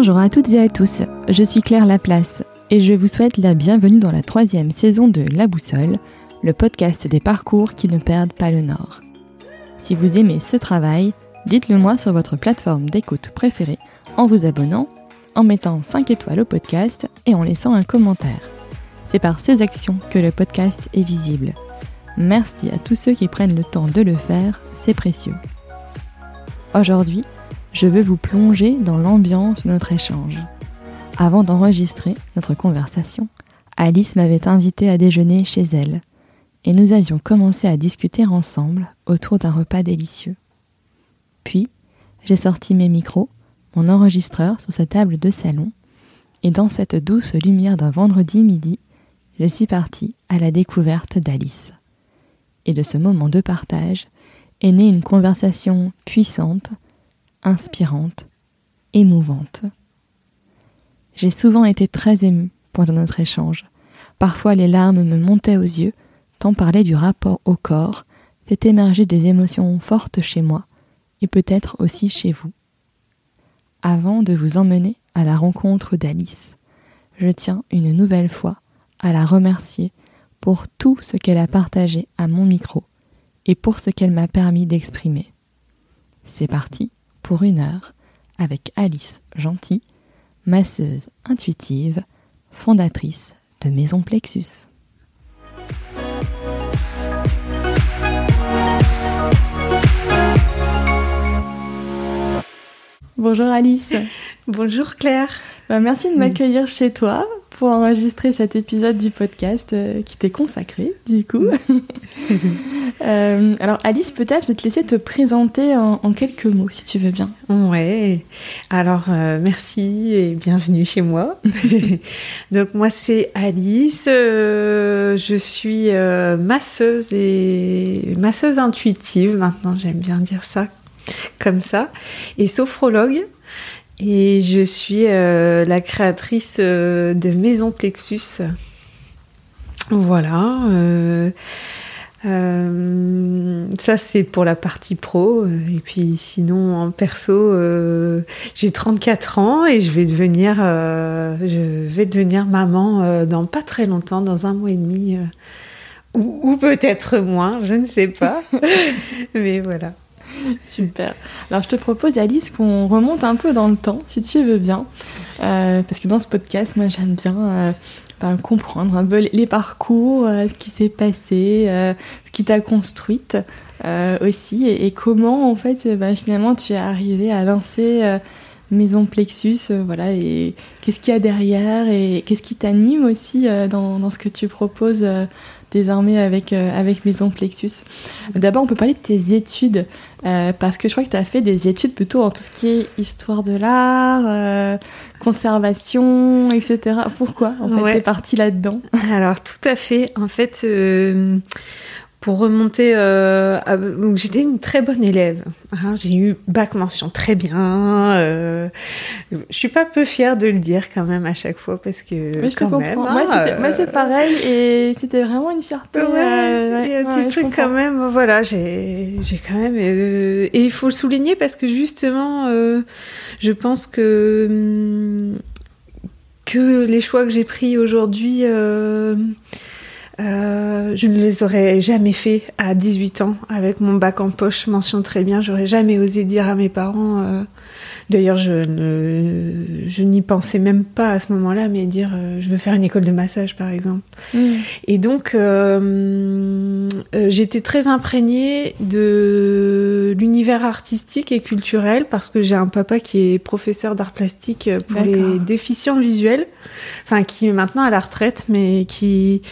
Bonjour à toutes et à tous, je suis Claire Laplace et je vous souhaite la bienvenue dans la troisième saison de La Boussole, le podcast des parcours qui ne perdent pas le nord. Si vous aimez ce travail, dites-le moi sur votre plateforme d'écoute préférée en vous abonnant, en mettant 5 étoiles au podcast et en laissant un commentaire. C'est par ces actions que le podcast est visible. Merci à tous ceux qui prennent le temps de le faire, c'est précieux. Aujourd'hui, je veux vous plonger dans l'ambiance de notre échange. Avant d'enregistrer notre conversation, Alice m'avait invité à déjeuner chez elle, et nous avions commencé à discuter ensemble autour d'un repas délicieux. Puis, j'ai sorti mes micros, mon enregistreur sur sa table de salon, et dans cette douce lumière d'un vendredi midi, je suis partie à la découverte d'Alice. Et de ce moment de partage est née une conversation puissante, inspirante, émouvante. J'ai souvent été très émue pendant notre échange. Parfois les larmes me montaient aux yeux, tant parler du rapport au corps fait émerger des émotions fortes chez moi, et peut-être aussi chez vous. Avant de vous emmener à la rencontre d'Alice, je tiens une nouvelle fois à la remercier pour tout ce qu'elle a partagé à mon micro et pour ce qu'elle m'a permis d'exprimer. C'est parti pour une heure avec Alice Gentil, masseuse intuitive, fondatrice de Maison Plexus. Bonjour Alice. Bonjour Claire. Bah, merci de m'accueillir chez toi pour enregistrer cet épisode du podcast euh, qui t'est consacré, du coup. Euh, alors Alice, peut-être je vais te laisser te présenter en, quelques mots, si tu veux bien. Ouais. Alors euh, merci et bienvenue chez moi. Donc moi c'est Alice. je suis masseuse et masseuse intuitive. Maintenant j'aime bien dire ça comme ça et sophrologue. Et je suis euh, la créatrice euh, de Maison Plexus. Voilà. Euh, ça, c'est pour la partie pro. Et puis, sinon, en perso, j'ai 34 ans et je vais devenir, je vais devenir maman dans pas très longtemps, dans un mois et demi. ou, ou peut-être moins, je ne sais pas. Mais voilà. Super. Alors je te propose Alice qu'on remonte un peu dans le temps, si tu veux bien, euh, parce que dans ce podcast, moi j'aime bien euh, ben, comprendre un peu les parcours, euh, ce qui s'est passé, ce qui t'a construite aussi, et, comment en fait ben, finalement tu es arrivée à lancer Maison Plexus, voilà, et qu'est-ce qu'il y a derrière et qu'est-ce qui t'anime aussi dans, dans, ce que tu proposes désormais avec, avec Maison Plexus. D'abord, on peut parler de tes études. Euh, parce que je crois que tu as fait des études plutôt en tout ce qui est histoire de l'art, euh, conservation, etc. Pourquoi en fait tu es partie là-dedans? Alors tout à fait. En fait, euh, pour remonter, euh, j'étais une très bonne élève. Hein. j'ai eu bac mention très bien. Euh, je suis pas peu fière de le dire quand même à chaque fois parce que je quand te même, moi, hein, c'est pareil et c'était vraiment une fierté. Ouais, un petit truc quand même. Voilà, j'ai quand même et il faut le souligner parce que justement, je pense que hum, que les choix que j'ai pris aujourd'hui euh, je ne les aurais jamais fait à 18 ans avec mon bac en poche, mention très bien. J'aurais jamais osé dire à mes parents. Euh, d'ailleurs, je je n'y pensais même pas à ce moment-là, mais dire euh, je veux faire une école de massage, par exemple. Mm. Et donc, j'étais très imprégnée de l'univers artistique et culturel parce que j'ai un papa qui est professeur d'art plastique pour les déficients visuels enfin qui est maintenant à la retraite, mais qui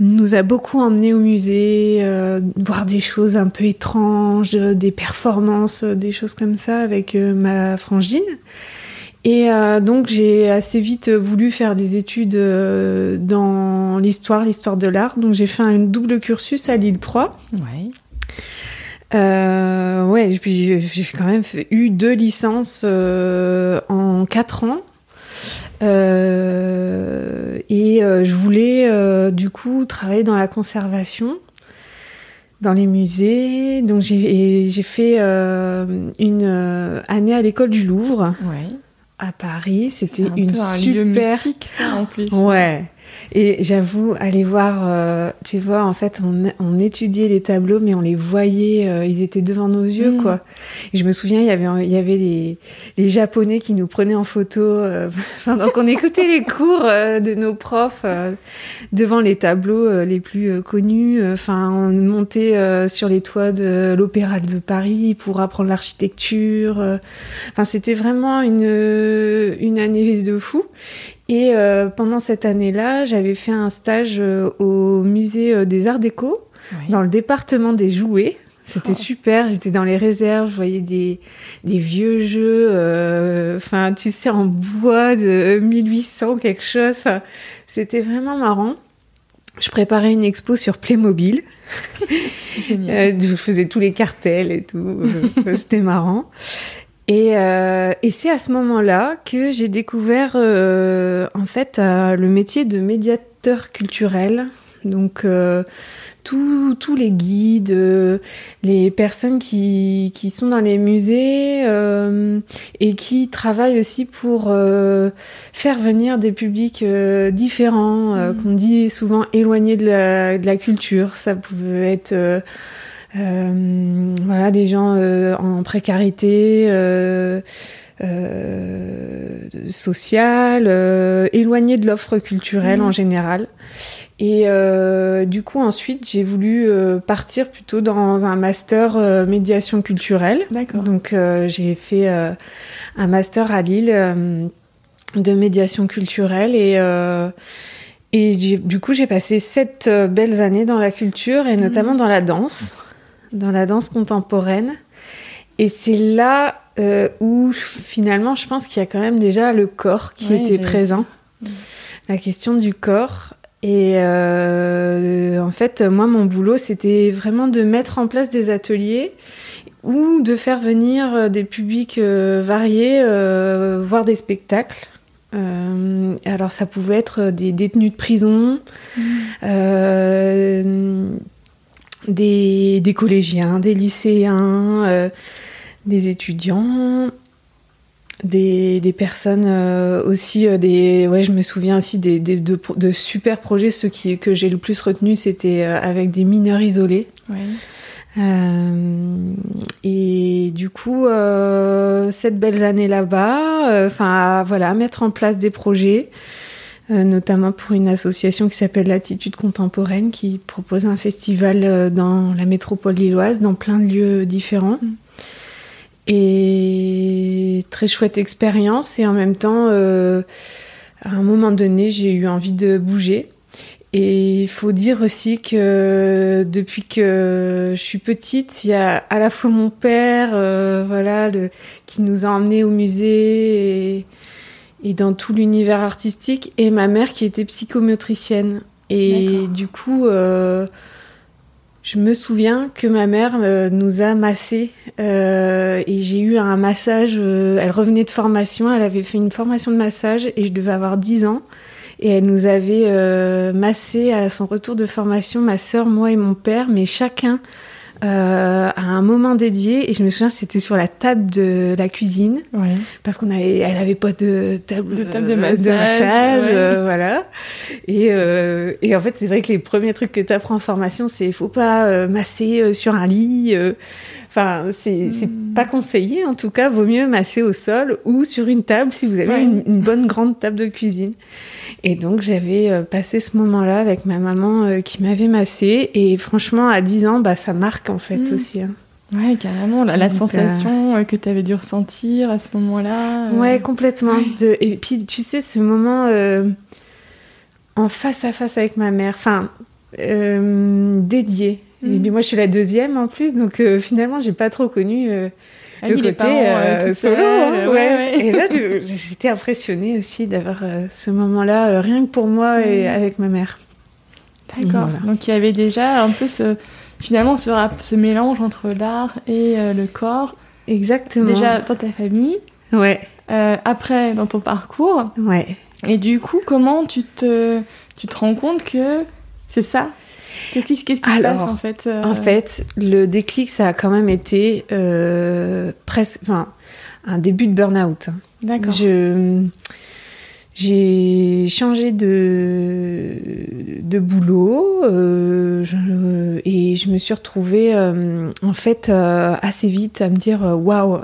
nous a beaucoup emmenés au musée, euh, voir des choses un peu étranges, des performances, des choses comme ça avec euh, ma frangine. Et euh, donc j'ai assez vite voulu faire des études dans l'histoire, l'histoire de l'art. Donc j'ai fait un double cursus à Lille 3. Ouais. Euh, ouais, puis j'ai quand même fait, eu deux licences en quatre ans. Euh, et euh, je voulais euh, du coup travailler dans la conservation, dans les musées. Donc j'ai fait une année à l'école du Louvre. à Paris. C'était un une peu un super. lieu mythique, ça, en plus. Ouais. Et j'avoue, aller voir, euh, tu vois, en fait, on, on étudiait les tableaux, mais on les voyait, euh, ils étaient devant nos yeux, Mm. quoi. Et je me souviens, il y avait, il y avait les, les Japonais qui nous prenaient en photo. euh, Enfin, donc on écoutait les cours euh, de nos profs devant les tableaux les plus connus. Enfin, on montait sur les toits de l'Opéra de Paris pour apprendre l'architecture. Enfin, c'était vraiment une, une année de fou. Et euh, pendant cette année-là, j'avais fait un stage euh, au musée euh, des Arts Déco, dans le département des jouets. C'était Oh. super, j'étais dans les réserves, je voyais des, des vieux jeux, euh, enfin, tu sais, en bois de 1800 quelque chose. Enfin, c'était vraiment marrant. Je préparais une expo sur Playmobil. Génial. Euh, je faisais tous les cartels et tout. C'était marrant. Et, euh, et c'est à ce moment-là que j'ai découvert euh, en fait euh, le métier de médiateur culturel. Donc euh, tous les guides, euh, les personnes qui, qui sont dans les musées euh, et qui travaillent aussi pour euh, faire venir des publics euh, différents, euh, Mhm. qu'on dit souvent éloignés de la, de la culture. Ça pouvait être voilà, des gens euh, en précarité euh, euh, sociale, euh, éloignés de l'offre culturelle Mhm. en général. Et euh, du coup, ensuite, j'ai voulu euh, partir plutôt dans un master euh, médiation culturelle. D'accord. Donc, euh, j'ai fait euh, un master à Lille euh, de médiation culturelle et, euh, et du coup, j'ai passé sept euh, belles années dans la culture et notamment dans la danse, dans la danse contemporaine. Et c'est là euh, où finalement, je pense qu'il y a quand même déjà le corps qui Ouais, était présent. Mm. La question du corps. Et euh, en fait, moi, mon boulot, c'était vraiment de mettre en place des ateliers ou de faire venir euh, des publics euh, variés voir des spectacles. Euh, alors, ça pouvait être des détenus de prison, euh, des, des collégiens, des lycéens, euh, des étudiants, des, des personnes euh, aussi, euh, des, ouais, je me souviens aussi des, des- de, de super projets. Ceux qui, que j'ai le plus retenu, c'était avec des mineurs isolés. Ouais. Euh, et du coup, euh, cette belles années là-bas, enfin voilà, mettre en place des projets, notamment pour une association qui s'appelle Latitude Contemporaine, qui propose un festival euh, dans la métropole lilloise, dans plein de lieux différents. Mm. Et très chouette expérience. Et en même temps, euh, à un moment donné, j'ai eu envie de bouger. Et il faut dire aussi que depuis que je suis petite, il y a à la fois mon père, euh, voilà, le, qui nous a emmenés au musée et, et dans tout l'univers artistique, et ma mère qui était psychomotricienne. Et du coup, euh, je me souviens que ma mère euh, nous a massés euh, et j'ai eu un massage. euh, elle revenait de formation, elle avait fait une formation de massage et je devais avoir 10 ans. Et elle nous avait massé à son retour de formation, ma sœur, moi et mon père, mais chacun euh, à un moment dédié. Et je me souviens, c'était sur la table de la cuisine Ouais. parce qu'on avait, elle avait pas de table De table de euh, massage, massage, ouais. euh, voilà. Et, euh, et en fait, c'est vrai que les premiers trucs que tu apprends en formation, c'est faut pas masser sur un lit. Enfin, c'est c'est Mm. pas conseillé. En tout cas, vaut mieux masser au sol ou sur une table si vous avez Ouais. une, une bonne grande table de cuisine. Et donc, j'avais euh, passé ce moment-là avec ma maman euh, qui m'avait massé. Et franchement, à 10 ans, bah, ça marque en fait Mm. aussi. hein. Ouais, carrément. La, la Donc, sensation euh, que tu avais dû ressentir à ce moment-là. euh, Ouais, complètement. ouais. De- Et puis, tu sais, ce moment euh, en face à face avec ma mère, enfin, dédié. Et puis moi, je suis la deuxième en plus, donc finalement, j'ai pas trop connu ah le côté parents, euh, tout solo. hein, ouais, ouais. Et là, j'étais impressionnée aussi d'avoir euh, ce moment-là, euh, rien que pour moi et Mhm. avec ma mère. D'accord. Voilà. Donc il y avait déjà un peu ce, finalement ce, rap- ce mélange entre l'art et euh, le corps, Exactement. déjà dans ta famille, Ouais, euh, après dans ton parcours. ouais. Et du coup, comment tu te, tu te rends compte que c'est ça Qu'est-ce qui, qui se Alors, passe en fait euh, En fait, le déclic, ça a quand même été euh, presque, enfin, un début de burn-out. D'accord. Je j'ai changé de, de boulot euh, je, et je me suis retrouvée euh, en fait euh, assez vite à me dire waouh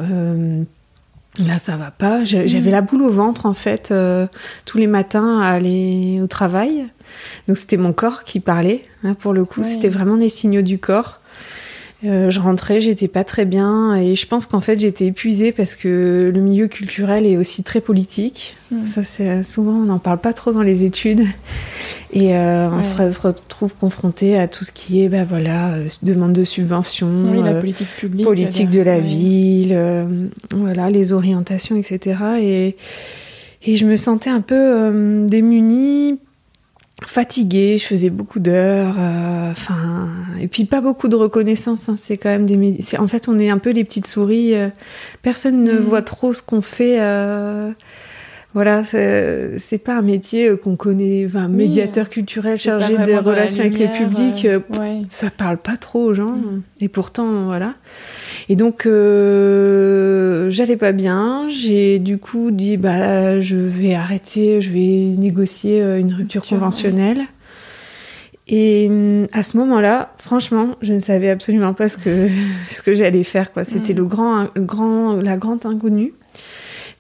là ça va pas j'avais mm. la boule au ventre en fait tous les matins à aller au travail donc c'était mon corps qui parlait hein, pour le coup. C'était vraiment les signaux du corps. Euh, je rentrais, j'étais pas très bien. Et je pense qu'en fait j'étais épuisée parce que le milieu culturel est aussi très politique. Hmm. Ça c'est souvent on n'en parle pas trop dans les études. Et euh, on se, retrouve confronté à tout ce qui est bah voilà euh, demande de subvention, la politique publique, politique de la ville, voilà les orientations etc. Et et je me sentais un peu démunie fatiguée, je faisais beaucoup d'heures, euh, enfin, et puis pas beaucoup de reconnaissance. Hein, c'est quand même des, en fait, on est un peu les petites souris. Euh, personne ne mm. voit trop ce qu'on fait. Euh, voilà, c'est pas un métier qu'on connaît, enfin, médiateur culturel chargé de relations avec les publics. Ça parle pas trop aux gens, mm. et pourtant, voilà. Et donc, euh, j'allais pas bien. J'ai du coup dit, bah, je vais arrêter, je vais négocier euh, une rupture conventionnelle. Et hum, à ce moment-là, franchement, je ne savais absolument pas ce que, ce que j'allais faire. Quoi. C'était mm. le grand, grand, la grande inconnue.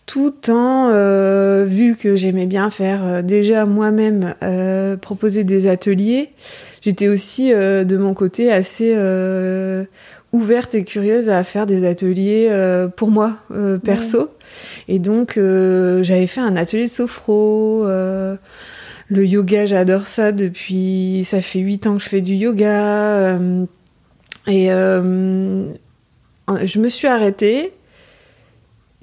Tout en, euh, vu que j'aimais bien faire déjà moi-même proposer des ateliers, j'étais aussi de mon côté assez ouverte et curieuse à faire des ateliers euh, pour moi euh, perso. Et donc euh, j'avais fait un atelier de sophro. le yoga, j'adore ça depuis. Ça fait huit ans que je fais du yoga. et je me suis arrêtée.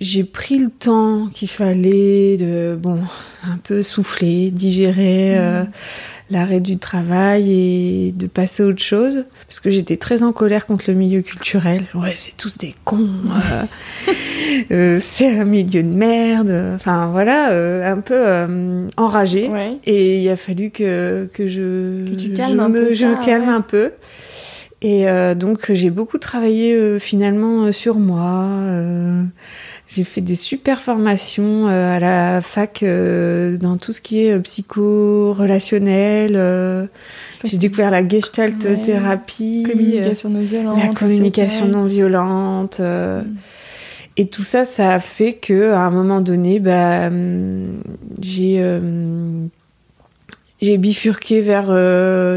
J'ai pris le temps qu'il fallait de bon un peu souffler, digérer. Mmh l'arrêt du travail et de passer à autre chose. Parce que j'étais très en colère contre le milieu culturel. Ouais, c'est tous des cons. Euh, euh, c'est un milieu de merde. Enfin, voilà, euh, un peu enragé. Et il a fallu que, que je, que tu calmes un peu je calme un peu. Et donc, j'ai beaucoup travaillé finalement sur moi j'ai fait des super formations euh, à la fac euh, dans tout ce qui est euh, psycho-relationnel. j'ai découvert la gestalt thérapie. Communication non violente. La communication non violente. Mm. Et tout ça, ça a fait que à un moment donné, bah, j'ai j'ai bifurqué vers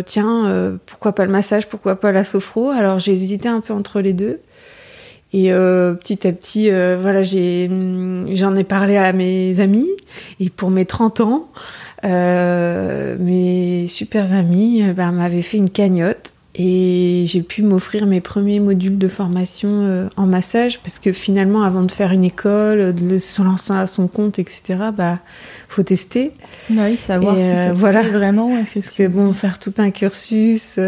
tiens pourquoi pas le massage pourquoi pas la sophro alors j'ai hésité un peu entre les deux et euh, petit à petit, euh, voilà, j'ai, j'en ai parlé à mes amis. Et pour mes 30 ans, euh, mes super amis ben, m'avaient fait une cagnotte. Et j'ai pu m'offrir mes premiers modules de formation en massage parce que finalement, avant de faire une école, de se lancer à son compte, etc., bah, faut tester. Oui, savoir si ça voilà. vraiment. Parce que bon, faire tout un cursus.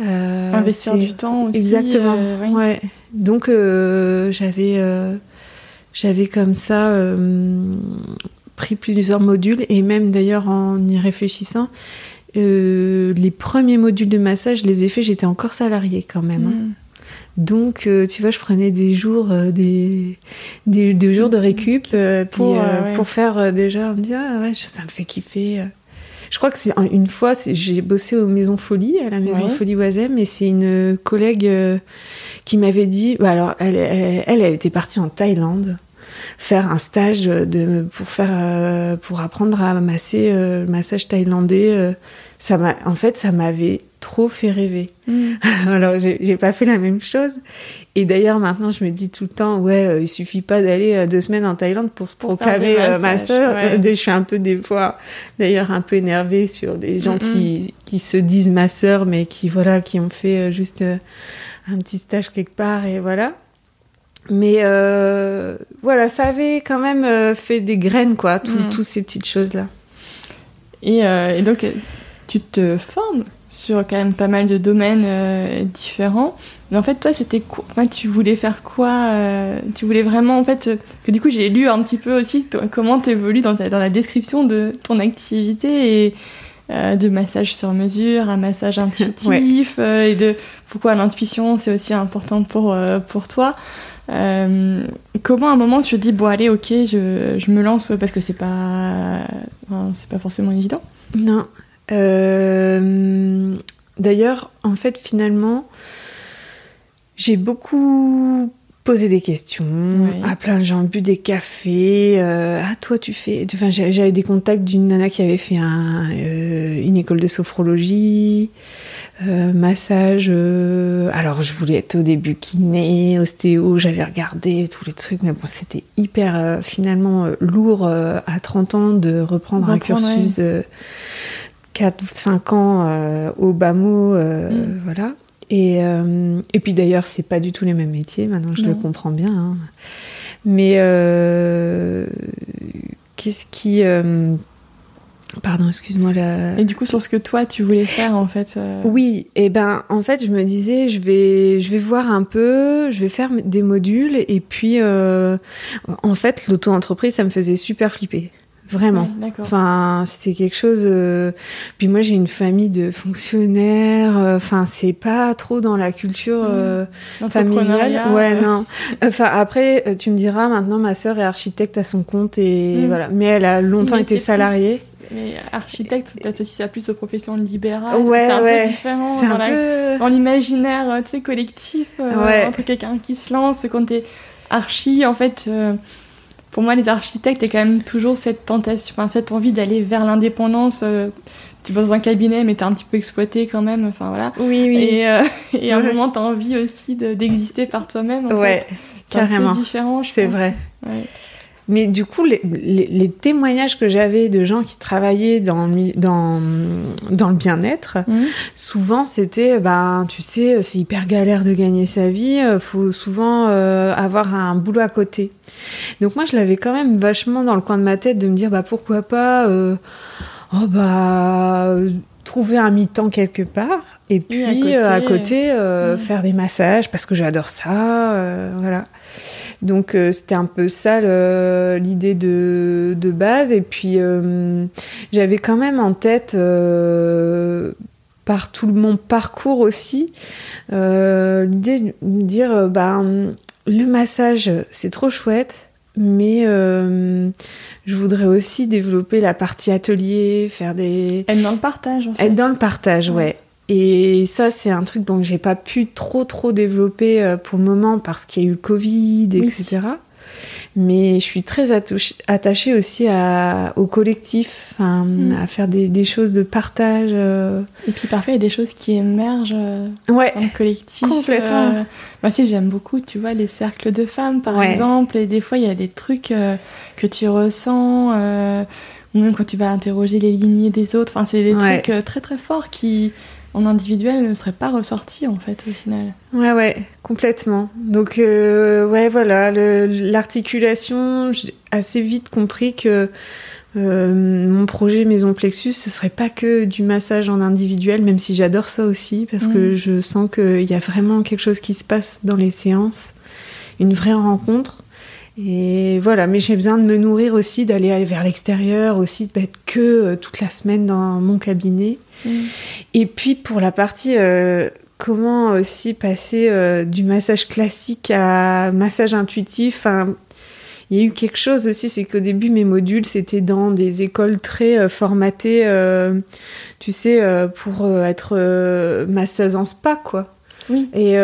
Investir du temps aussi. Exactement. ouais. Donc euh, j'avais euh, j'avais comme ça euh, pris plusieurs modules et même d'ailleurs en y réfléchissant, les premiers modules de massage, les ai faits, j'étais encore salariée quand même. Hein. Hmm. Donc, tu vois, je prenais des jours, des, des, jours de récup pour, pour faire déjà, on me dit, ah ouais, ça me fait kiffer. Je crois que c'est une fois, j'ai bossé aux Maisons Folie, à la Maison Folie Oisem, et c'est une collègue qui m'avait dit, bah alors elle, elle, elle, était partie en Thaïlande faire un stage de pour faire euh, pour apprendre à masser euh, le massage thaïlandais euh, ça m'a en fait ça m'avait trop fait rêver mm. alors j'ai pas fait la même chose et d'ailleurs maintenant je me dis tout le temps ouais il suffit pas d'aller deux semaines en Thaïlande pour se proclamer ma soeur je suis un peu des fois d'ailleurs un peu énervée sur des gens qui qui se disent ma soeur mais qui voilà qui ont fait juste un petit stage quelque part et voilà. Mais euh, voilà, ça avait quand même euh, fait des graines, quoi, mm. toutes ces petites choses-là. Et, euh, et, donc, tu te formes sur quand même pas mal de domaines différents. Mais en fait, toi, c'était quoi Tu voulais faire quoi Tu voulais vraiment, en fait, que du coup, j'ai lu un petit peu aussi comment tu évolues dans, dans la description de ton activité et de massage sur mesure, un massage intuitif, et de pourquoi l'intuition c'est aussi important pour, pour toi. comment à un moment tu te dis bon allez ok je, je me lance parce que c'est pas c'est pas forcément évident? Non d'ailleurs en fait finalement j'ai beaucoup posé des questions à plein de gens, bu des cafés. Euh, ah, toi, tu fais. Enfin, j'avais des contacts d'une nana qui avait fait un, euh, une école de sophrologie, euh, massage. alors, je voulais être au début kiné, ostéo. J'avais regardé tous les trucs, mais bon, c'était hyper finalement lourd à 30 ans de reprendre, un cursus de 4 ou 5 ans au bas mot. Mm. Voilà. Et, euh, et puis d'ailleurs, c'est pas du tout les mêmes métiers, maintenant je le comprends bien. Hein. Mais euh, qu'est-ce qui. Euh, pardon, excuse-moi. La... Et du coup, sur ce que toi, tu voulais faire, en fait Oui, et ben, en fait, je me disais, je vais, je vais voir un peu, je vais faire des modules, et puis, en fait, l'auto-entreprise, ça me faisait super flipper. Vraiment. enfin, c'était quelque chose. Euh, puis moi, j'ai une famille de fonctionnaires. Euh, enfin, c'est pas trop dans la culture mmh. euh, familiale. Ouais, non. Enfin, après, tu me diras, maintenant, ma sœur est architecte à son compte et mmh. voilà. Mais elle a longtemps été salariée. Mais architecte, tu associes ça plus aux professions libérales. Ouais, c'est un peu différent dans, peu... dans l'imaginaire, tu sais, collectif entre quelqu'un qui se lance, quand t'es archi, en fait pour moi, les architectes, il y a quand même toujours cette tentation, enfin, cette envie d'aller vers l'indépendance. Euh, tu bosses dans un cabinet, mais tu es un petit peu exploité quand même. Enfin, voilà. Oui, oui. Et, euh, et à un moment, tu as envie aussi d'exister par toi-même. Ouais, carrément. C'est différent, C'est vrai. Mais du coup, les, les, témoignages que j'avais de gens qui travaillaient dans, dans, dans le bien-être, mmh. souvent c'était, ben, tu sais, c'est hyper galère de gagner sa vie, euh, faut souvent euh, avoir un boulot à côté. Donc moi, je l'avais quand même vachement dans le coin de ma tête de me dire, bah pourquoi pas, euh, oh bah trouver un mi-temps quelque part et puis à côté, mmh. faire des massages parce que j'adore ça, voilà. Donc euh, c'était un peu ça l'idée de, base. Et puis euh, j'avais quand même en tête euh, par tout mon parcours aussi, l'idée de me dire, ben, le massage, c'est trop chouette, mais je voudrais aussi développer la partie atelier, faire des... Être dans le partage, en fait. Être dans le partage, ouais. Et ça, c'est un truc dont j'ai pas pu trop trop développer euh, pour le moment parce qu'il y a eu le Covid, etc. Mais je suis très attachée aussi à, au collectif, mm. à faire des, des, choses de partage. Euh. Et puis parfois, il y a des choses qui émergent euh, ouais, en collectif. Complètement. moi aussi, j'aime beaucoup, tu vois, les cercles de femmes, par exemple. Et des fois, il y a des trucs que tu ressens ou même quand tu vas interroger les lignées des autres. Enfin, c'est des trucs très très forts qui, en individuel ne serait pas ressorti en fait au final. Ouais ouais, complètement. Donc euh, ouais voilà, l'articulation, j'ai assez vite compris que euh, mon projet Maison Plexus, ce serait pas que du massage en individuel, même si j'adore ça aussi, parce que mm. je sens qu'il y a vraiment quelque chose qui se passe dans les séances, une vraie rencontre. Et voilà, mais j'ai besoin de me nourrir aussi, d'aller vers l'extérieur, aussi d'être que euh, toute la semaine dans mon cabinet. Mm. Et puis pour la partie euh, comment aussi passer euh, du massage classique à massage intuitif, il y a eu quelque chose aussi, c'est qu'au début mes modules c'était dans des écoles très formatées, tu sais, pour être masseuse en spa quoi. Oui. Et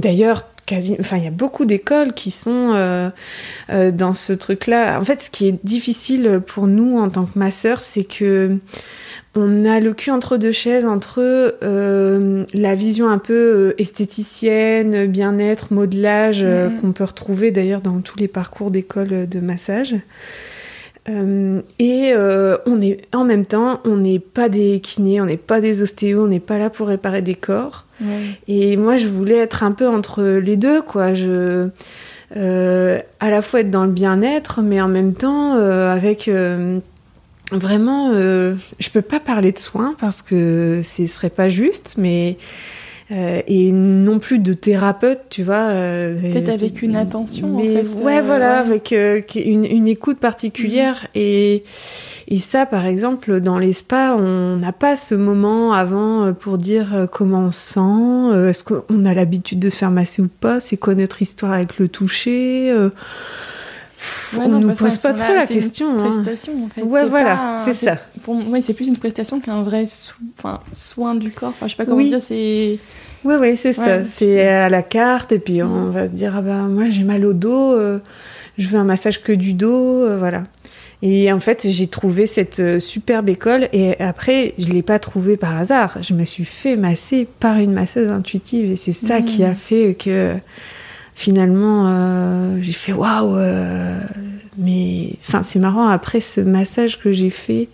d'ailleurs quasi, enfin, il y a beaucoup d'écoles qui sont euh, euh, dans ce truc-là. En fait, ce qui est difficile pour nous en tant que masseurs, c'est que on a le cul entre deux chaises entre euh, la vision un peu esthéticienne, bien-être, modelage mm-hmm. qu'on peut retrouver d'ailleurs dans tous les parcours d'école de massage. Et on est en même temps, on n'est pas des kinés, on n'est pas des ostéos, on n'est pas là pour réparer des corps. Et moi, je voulais être un peu entre les deux, quoi. Je, euh, à la fois être dans le bien-être, mais en même temps euh, avec euh, vraiment. je peux pas parler de soins parce que ce serait pas juste, mais Euh, et non plus de thérapeute, tu vois. Euh, Peut-être avec une attention, mais, en fait. Ouais, voilà, avec une, une, écoute particulière. Mhm. Et, et ça, par exemple, dans les spas, on n'a pas ce moment avant pour dire comment on sent, est-ce qu'on a l'habitude de se faire masser ou pas, c'est quoi notre histoire avec le toucher on ne nous pose pas trop la question. C'est une hein. prestation, en fait. Ouais, voilà, c'est ça. Pour moi, c'est plus une prestation qu'un vrai soin du corps. Enfin, je sais pas comment dire, c'est... Oui, oui, c'est ça. C'est à la carte, et puis on va se dire, ah bah, moi, j'ai mal au dos, euh, je veux un massage que du dos, euh, voilà. Et en fait, j'ai trouvé cette euh, superbe école, et après, je l'ai pas trouvée par hasard. Je me suis fait masser par une masseuse intuitive, et c'est ça qui mm. a fait que finalement, euh, j'ai fait waouh, euh, mais enfin, c'est marrant. Après ce massage que j'ai fait,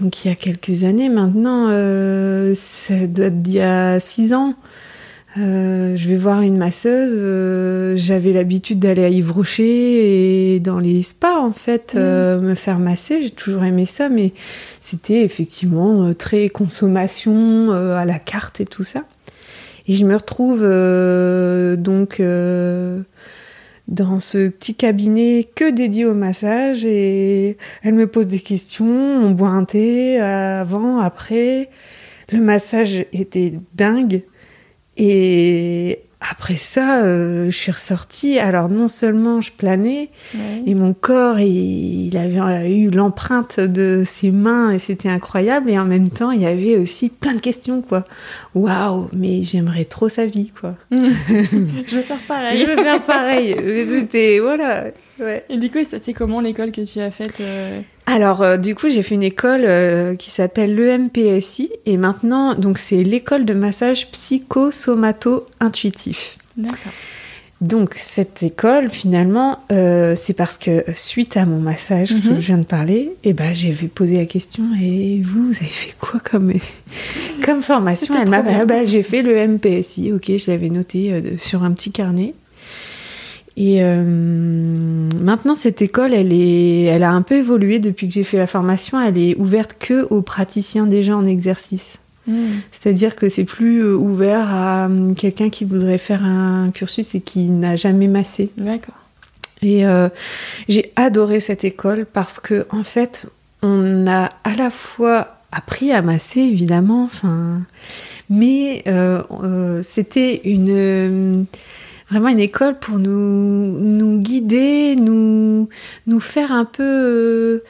donc il y a quelques années maintenant, euh, ça doit être d'il y a six ans. je vais voir une masseuse. J'avais l'habitude d'aller à Yves Rocher et dans les spas en fait, mmh. me faire masser. J'ai toujours aimé ça, mais c'était effectivement très consommation à la carte et tout ça. Et je me retrouve euh, donc euh, dans ce petit cabinet que dédié au massage et elle me pose des questions, on boit thé avant, après. Le massage était dingue et après ça, euh, je suis ressortie. Alors non seulement je planais, et mon corps, il, avait eu l'empreinte de ses mains et c'était incroyable. Et en même temps, il y avait aussi plein de questions, quoi. Waouh, mais j'aimerais trop sa vie, quoi. je veux faire pareil. je veux faire pareil. C'était voilà. Et du coup, c'est comment l'école que tu as faite euh, alors, euh, du coup, j'ai fait une école euh, qui s'appelle l'EMPSI et maintenant, donc c'est l'école de massage psychosomato-intuitif. D'accord. Donc, cette école, finalement, euh, c'est parce que suite à mon massage que mhm. je viens de parler, eh ben, j'ai vu poser la question et vous, vous avez fait quoi comme, comme formation? Elle m'a dit bah, j'ai fait le MPSI, ok, je l'avais noté sur un petit carnet. Et euh, maintenant, cette école, elle, est, elle a un peu évolué depuis que j'ai fait la formation. Elle est ouverte que aux praticiens déjà en exercice. Hmm. C'est-à-dire que c'est plus euh, ouvert à euh, quelqu'un qui voudrait faire un cursus et qui n'a jamais massé. D'accord. Et j'ai adoré cette école parce que en fait, on a à la fois appris à masser évidemment, enfin, mais c'était une vraiment une école pour nous, nous guider, nous, nous faire un peu...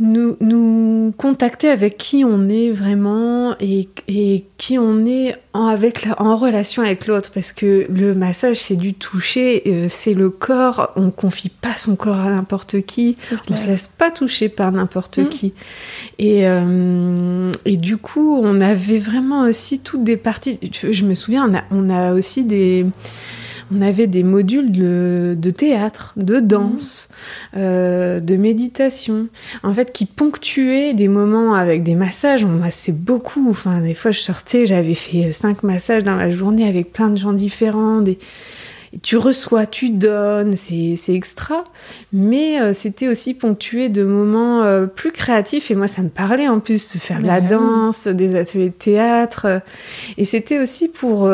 Nous, nous contacter avec qui on est vraiment et, et qui on est en, avec en relation avec l'autre. Parce que le massage c'est du toucher euh, c'est le corps. On confie pas son corps à n'importe qui. On se laisse pas toucher par n'importe mm. qui. Et, euh, et du coup on avait vraiment aussi toutes des parties. Je me souviens on a, on a aussi des on avait des modules de, théâtre, de danse, euh, de méditation, en fait, qui ponctuaient des moments avec des massages. On massait beaucoup. Enfin, des fois, je sortais, j'avais fait cinq massages dans la journée avec plein de gens différents. tu reçois, tu donnes, c'est extra. Mais euh, c'était aussi ponctué de moments euh, plus créatifs. Et moi, ça me parlait en plus de faire de la bah danse, des ateliers de théâtre. Et c'était aussi pour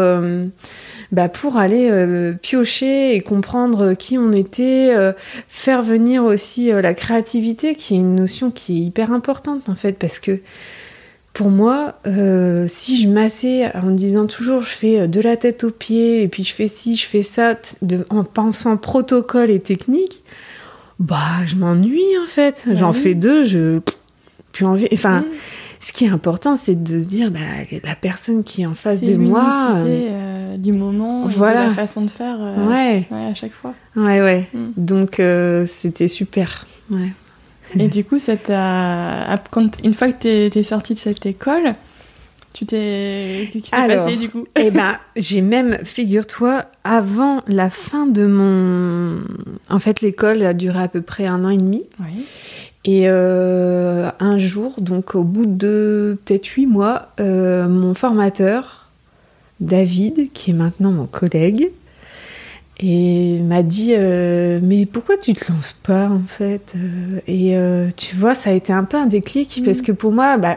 bah, pour aller euh, piocher et comprendre qui on était, euh, faire venir aussi euh, la créativité, qui est une notion qui est hyper importante en fait, parce que pour moi, si je massais en disant toujours je fais de la tête aux pieds et puis je fais ci, je fais ça, en pensant protocole et technique, bah je m'ennuie en fait. Bah J'en fais deux, je plus envie. Enfin. Ce qui est important, c'est de se dire, bah, la personne qui est en face de moi. Euh, du moment, voilà. de la façon de faire euh, ouais. à chaque fois. Ouais, ouais. Mm. Donc, c'était super. Ouais. Et du coup, ça une fois que tu es, es sortie de cette école, tu t'es. Qu'est-ce qui s'est passé du coup Eh ben, j'ai même, figure-toi, avant la fin de mon. En fait, l'école a duré à peu près un an et demi. Oui. Et euh, un jour, donc au bout de peut-être huit mois, euh, mon formateur, David, qui est maintenant mon collègue, et m'a dit euh, mais pourquoi tu te lances pas en fait? Et tu vois ça a été un peu un déclic parce mm. que pour moi bah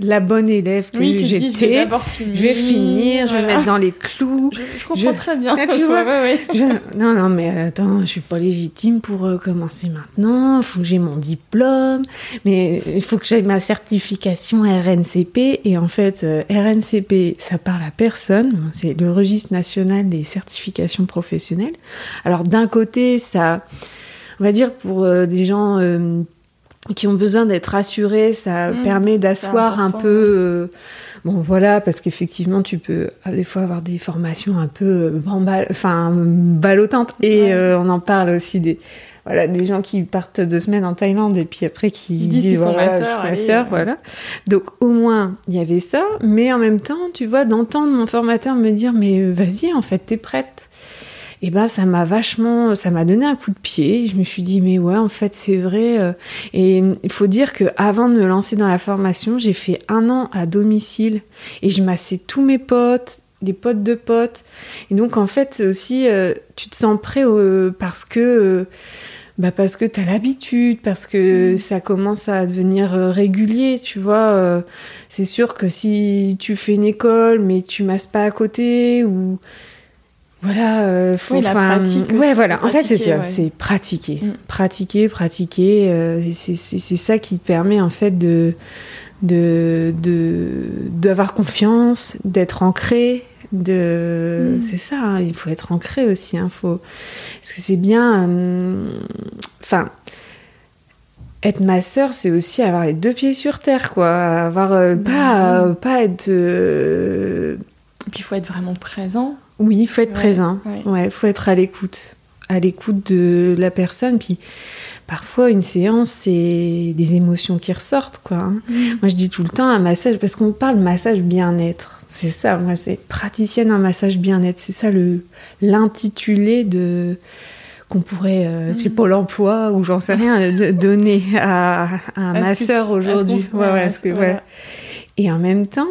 la bonne élève que Oui, j'étais. je vais d'abord finir. Je vais finir, je vais mettre dans les clous. Je, je comprends Je- très bien. Ah, tu vois, Ouais, ouais. Je- Non, non, mais attends, je suis pas légitime pour euh, commencer maintenant. Il faut que j'ai mon diplôme, mais il faut que j'aie ma certification RNCP. Et en fait, euh, RNCP, ça parle à personne. C'est le registre national des certifications professionnelles. Alors d'un côté, ça, on va dire pour euh, des gens euh, qui ont besoin d'être rassurés, ça Mmh, permet d'asseoir un peu. euh, Bon voilà, parce qu'effectivement tu peux euh, des fois avoir des formations un peu euh, enfin ballottantes et Ouais. euh, on en parle aussi des voilà des gens qui partent deux semaines en Thaïlande et puis après qui Ils disent sont voilà, ma je suis sœur, ma euh. voilà. Donc au moins il y avait ça, mais en même temps tu vois d'entendre mon formateur me dire mais vas-y en fait t'es prête. Et ben ça m'a vachement, ça m'a donné un coup de pied. Je me suis dit mais ouais en fait c'est vrai. euh, Et il faut dire que avant de me lancer dans la formation, j'ai fait un an à domicile et je massais tous mes potes, les potes de potes. Et donc en fait c'est aussi euh, tu te sens prêt euh, parce que euh, bah parce que tu as l'habitude, parce que Mm. ça commence à devenir euh, régulier, tu vois. euh, c'est sûr que si tu fais une école mais tu masses pas à côté ou voilà, euh, faut Oui, la enfin, pratique Ouais, voilà. En fait, c'est pratiquer, ça, ouais. c'est pratiquer, Mm. pratiquer, pratiquer. euh, c'est ça qui permet en fait de de d'avoir confiance, d'être ancré. De, Mm. c'est ça. hein, il faut être ancré aussi. Hein, faut, parce que c'est bien. euh, Enfin. être ma sœur, c'est aussi avoir les deux pieds sur terre, quoi. Avoir euh, Bah pas, oui. euh, pas être. Et puis il faut être vraiment présent. Oui, il faut être Ouais, présent. ouais. Ouais, il faut être à l'écoute. À l'écoute de la personne. Puis parfois, une séance, c'est des émotions qui ressortent, quoi. hein. Moi, je dis tout le temps un massage, parce qu'on parle massage bien-être. C'est ça, moi, c'est praticienne en massage bien-être. C'est ça le l'intitulé de qu'on pourrait, euh, chez Mhm. Pôle emploi ou j'en sais rien, de, donner à, à ce qu'on aujourd'hui. Ouais, voilà. ouais. Et en même temps,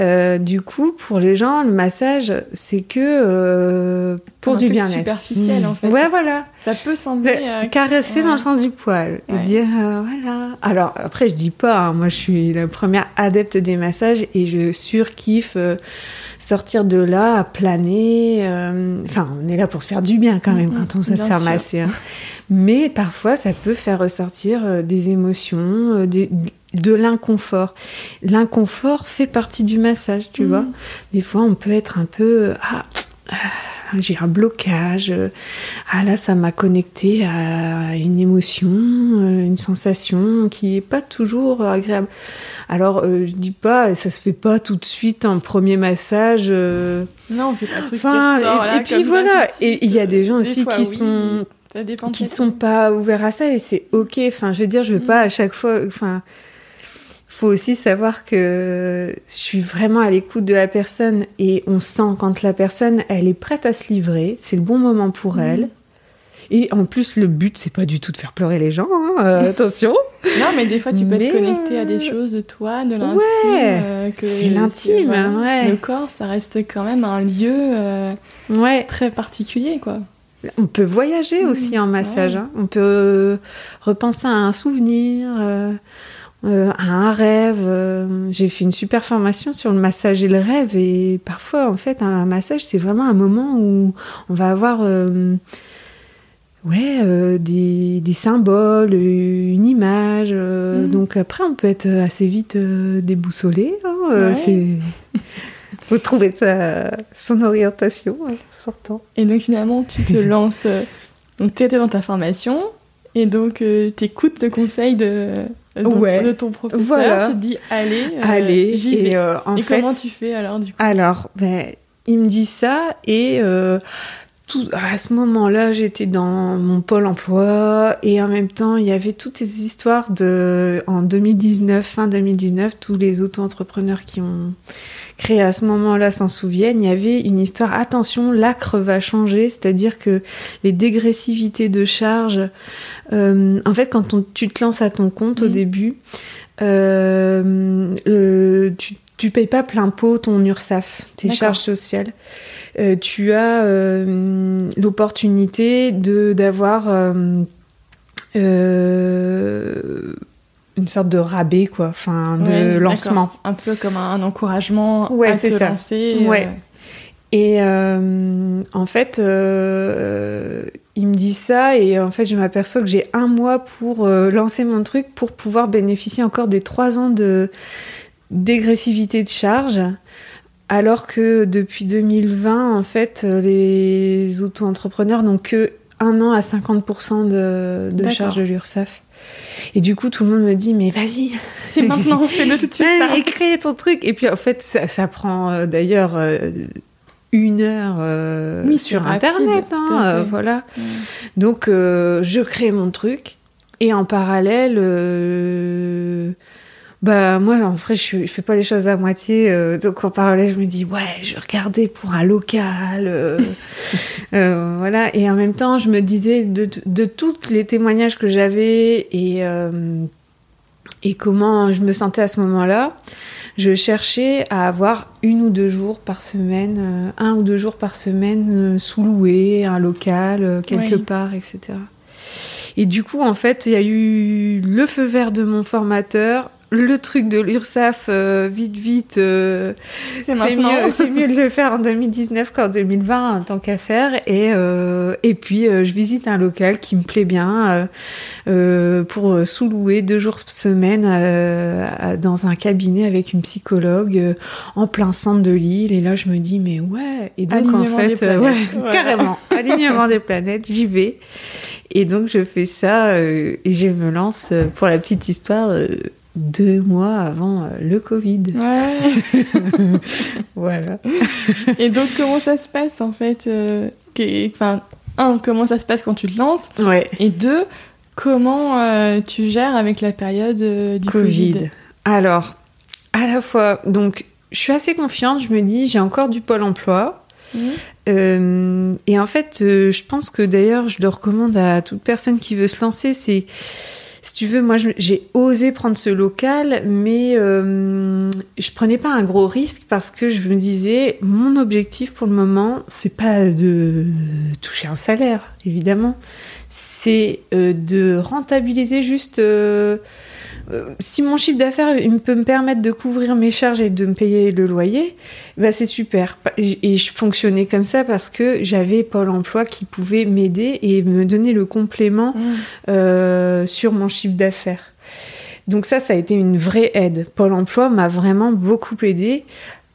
euh, du coup, pour les gens, le massage, c'est que euh, pour un du bien-être. superficiel, en fait. Ouais, voilà. Ça peut sembler. euh, Caresser ouais. dans le sens du poil et dire euh, voilà. Alors après, je dis pas, hein, moi je suis la première adepte des massages et je surkiffe euh, sortir de là à planer. euh, Enfin, on est là pour se faire du bien quand même quand on se faire masser. hein. Mais parfois, ça peut faire ressortir euh, des émotions, euh, des- de l'inconfort. L'inconfort fait partie du massage, tu Mhm. vois. Des fois, on peut être un peu ah, j'ai un blocage. Ah là, ça m'a connecté à une émotion, euh, une sensation qui est pas toujours agréable. Alors, euh, je dis pas, ça se fait pas tout de suite un premier massage. euh, Non, c'est pas le truc Enfin, qui ressort là. et puis voilà. Et il y a des gens Des aussi fois, qui oui. sont qui sont pas ouverts à ça et c'est ok. Enfin, je veux dire, je veux Mm. pas à chaque fois. Enfin, faut aussi savoir que je suis vraiment à l'écoute de la personne et on sent quand la personne elle est prête à se livrer, c'est le bon moment pour Mm. elle. Et en plus, le but c'est pas du tout de faire pleurer les gens. hein, euh, attention. Non, mais des fois, tu peux Mais, être connecté à des euh, choses de toi, de l'intime. Ouais, euh, c'est l'intime, voilà. ouais. Le corps, ça reste quand même un lieu euh, Ouais. très particulier, quoi. On peut voyager Mm, aussi en massage. hein. On peut euh, repenser à un souvenir, euh, à un rêve. euh. J'ai fait une super formation sur le massage et le rêve. Et parfois, en fait, un massage, c'est vraiment un moment où on va avoir euh, ouais, euh, des, des symboles, une image. euh. Mm. Donc après, on peut être assez vite euh, déboussolé. hein, Ouais. c'est- faut trouver sa, son orientation hein, en sortant. Et donc, finalement, tu te lances. donc, tu étais dans ta formation. Et donc, tu écoutes le conseil de, de, ton- Ouais. de ton professeur. Voilà. Tu te dis, allez, euh, Allez, j'y et vais. euh, en et fait, comment tu fais alors, du coup? alors, ben, il me dit ça et euh, tout, à ce moment-là, j'étais dans mon pôle emploi et en même temps, il y avait toutes ces histoires de, en 2019, fin 2019, tous les auto-entrepreneurs qui ont créé à ce moment-là s'en souviennent. Il y avait une histoire, attention, l'acre va changer, c'est-à-dire que les dégressivités de charges, euh, en fait, quand on- tu te lances à ton compte au Mhm. début, euh, tu, tu payes pas plein pot ton URSAF, tes charges sociales. Euh, tu as euh, l'opportunité de d'avoir euh, une sorte de rabais, quoi, enfin, de lancement. Un peu comme un, encouragement ouais, à te ça. lancer. Ouais. Et en fait, il me dit ça et en fait, je m'aperçois que j'ai un mois pour lancer mon truc pour pouvoir bénéficier encore des trois ans de dégressivité de charge. Alors que depuis 2020, en fait, les auto-entrepreneurs n'ont que un an à 50% de, de charge de l'URSSAF. Et du coup, tout le monde me dit, mais vas-y. C'est maintenant, fais-le tout de suite. Ouais, ton truc. Et puis, en fait, ça, prend euh, d'ailleurs euh, une heure euh, sur Internet. Hein, voilà. Donc, je crée mon truc. Et en parallèle, bah moi en vrai je, je fais pas les choses à moitié euh, donc en parallèle je me dis ouais je regardais pour un local euh, euh, voilà. Et en même temps je me disais de, de tous les témoignages que j'avais et et comment je me sentais à ce moment-là je cherchais à avoir une ou deux jours par semaine un ou deux jours par semaine sous loué un local quelque part etc et du coup, en fait, il y a eu le feu vert de mon formateur, le truc de l'URSAF, euh, vite, vite, euh, c'est mieux, c'est mieux de le faire en 2019 qu'en 2020, en tant qu'à faire. Et, euh, et puis, je visite un local qui me plaît bien pour sous-louer deux jours semaine dans un cabinet avec une psychologue en plein centre de l'île. Et là, je me dis, mais ouais. Et donc, en fait, carrément, alignement des planètes, j'y vais. Et donc, je fais ça et je me lance pour la petite histoire deux mois avant euh, le Covid. Ouais. voilà. Et donc, comment ça se passe en fait euh, Enfin, un, comment ça se passe quand tu te lances? Ouais. Et deux, comment euh, tu gères avec la période du Covid? Alors, à la fois, donc, je suis assez confiante, je me dis, j'ai encore du pôle emploi. Mmh. et en fait, je pense que d'ailleurs, je le recommande à toute personne qui veut se lancer, c'est si tu veux, moi, j'ai osé prendre ce local, mais euh, je prenais pas un gros risque parce que je me disais, mon objectif pour le moment, c'est pas de toucher un salaire, évidemment, c'est euh, de rentabiliser juste. Euh, si mon chiffre d'affaires peut me permettre de couvrir mes charges et de me payer le loyer, bah c'est super. Et je fonctionnais comme ça parce que j'avais Pôle Emploi qui pouvait m'aider et me donner le complément mmh. euh, sur mon chiffre d'affaires. Donc ça, ça a été une vraie aide. Pôle Emploi m'a vraiment beaucoup aidé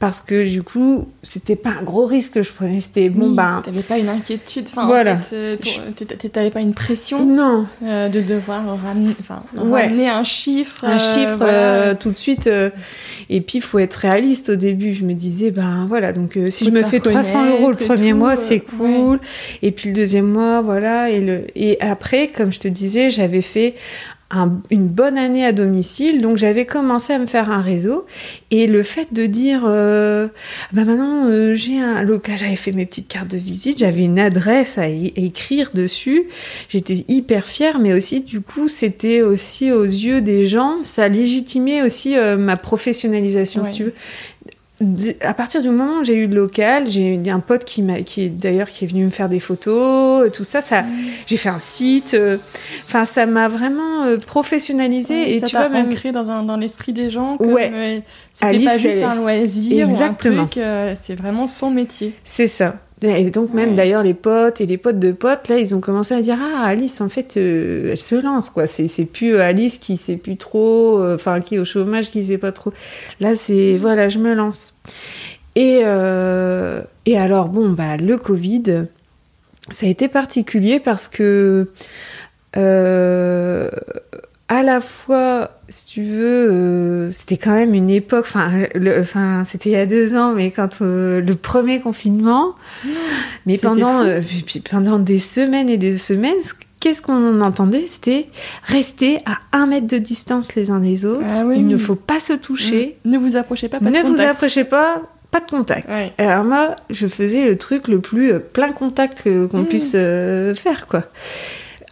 parce que du coup, c'était pas un gros risque que je prenais. C'était bon, ben. T'avais pas une inquiétude, enfin, voilà. En fait, t'avais pas une pression. Non. Euh, de devoir ramener, enfin, ramener un chiffre. Un euh, chiffre euh, tout de suite. et puis, il faut être réaliste au début. Je me disais, ben voilà, donc si je me fais 300 euros le premier mois, c'est cool. Et puis le deuxième mois, voilà. Et, le... et après, comme je te disais, j'avais fait une bonne année à domicile, donc j'avais commencé à me faire un réseau. Et le fait de dire, euh, bah maintenant euh, j'ai un local, j'avais fait mes petites cartes de visite, j'avais une adresse à, écrire dessus, j'étais hyper fière, mais aussi du coup c'était aussi aux yeux des gens, ça légitimait aussi euh, ma professionnalisation, si tu veux à partir du moment où j'ai eu le local, j'ai eu un pote qui m'a, qui d'ailleurs qui est venu me faire des photos, tout ça, ça, mm. j'ai fait un site. Euh, enfin, ça m'a vraiment euh, professionnalisé et tu vois même ancré dans, un, dans l'esprit des gens. Comme, ouais. Euh, c'était pas juste un loisir Exactement. ou un truc. c'est vraiment son métier. C'est ça. Et donc même d'ailleurs les potes et les potes de potes là ils ont commencé à dire ah Alice en fait euh, elle se lance quoi. C'est plus euh, Alice qui sait plus trop euh, enfin qui est au chômage qui sait pas trop. Là c'est voilà je me lance. Et et alors bon bah le Covid ça a été particulier parce que à la fois, si tu veux, euh, c'était quand même une époque. Enfin, enfin, c'était il y a deux ans, mais quand euh, le premier confinement, mais pendant, euh, puis, pendant des semaines et des semaines, qu'est-ce qu'on entendait? C'était rester à un mètre de distance les uns des autres. Ah il ne faut pas se toucher. Mmh. Ne vous approchez pas. pas ne vous approchez pas. Pas de contact. Alors moi, je faisais le truc le plus plein contact qu'on mmh. puisse faire, quoi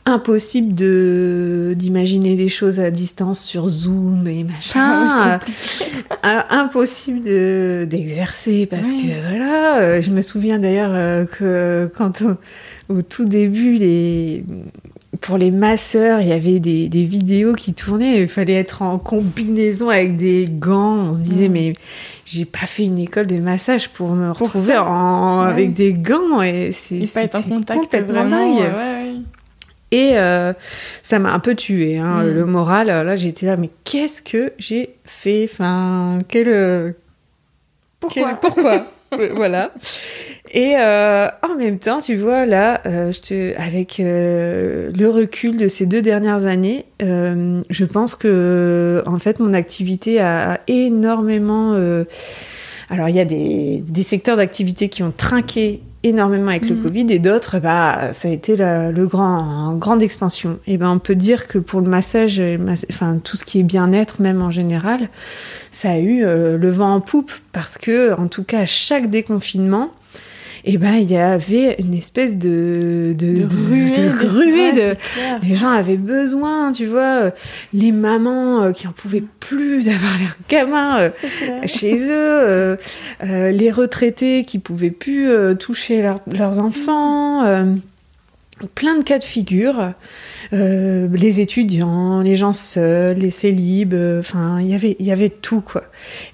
impossible de d'imaginer des choses à distance sur Zoom et machin. Ah, impossible d'exercer parce que voilà, euh, je me souviens d'ailleurs euh, que quand au, tout début les pour les masseurs, il y avait des, des, vidéos qui tournaient. Il fallait être en combinaison avec des gants. On se disait, mm. mais j'ai pas fait une école de massage pour me retrouver en, avec des gants. Et c'est pas être en contact complètement dingue. Et euh, ça m'a un peu tué, hein, mm. le moral. Là, j'étais là, mais qu'est-ce que j'ai fait? Enfin, quel. Euh, pourquoi? Pourquoi? Voilà. Et euh, en même temps, tu vois, là, euh, je te, avec euh, le recul de ces deux dernières années, euh, je pense que, en fait, mon activité a, énormément. alors, il y a des, des secteurs d'activité qui ont trinqué énormément avec le mm. Covid et d'autres, bah, ça a été la, le grand, grande expansion. Et ben, on peut dire que pour le massage, enfin, tout ce qui est bien-être, même en général, ça a eu le vent en poupe parce que, en tout cas, chaque déconfinement, et ben il y avait une espèce de de, ruée, de, les gens avaient besoin tu vois euh, les mamans euh, qui en pouvaient plus d'avoir leurs gamins euh, chez eux les retraités qui pouvaient plus toucher leurs enfants plein de cas de figure euh, les étudiants, les gens seuls, les célibes, euh, enfin, il y avait, il y avait tout, quoi.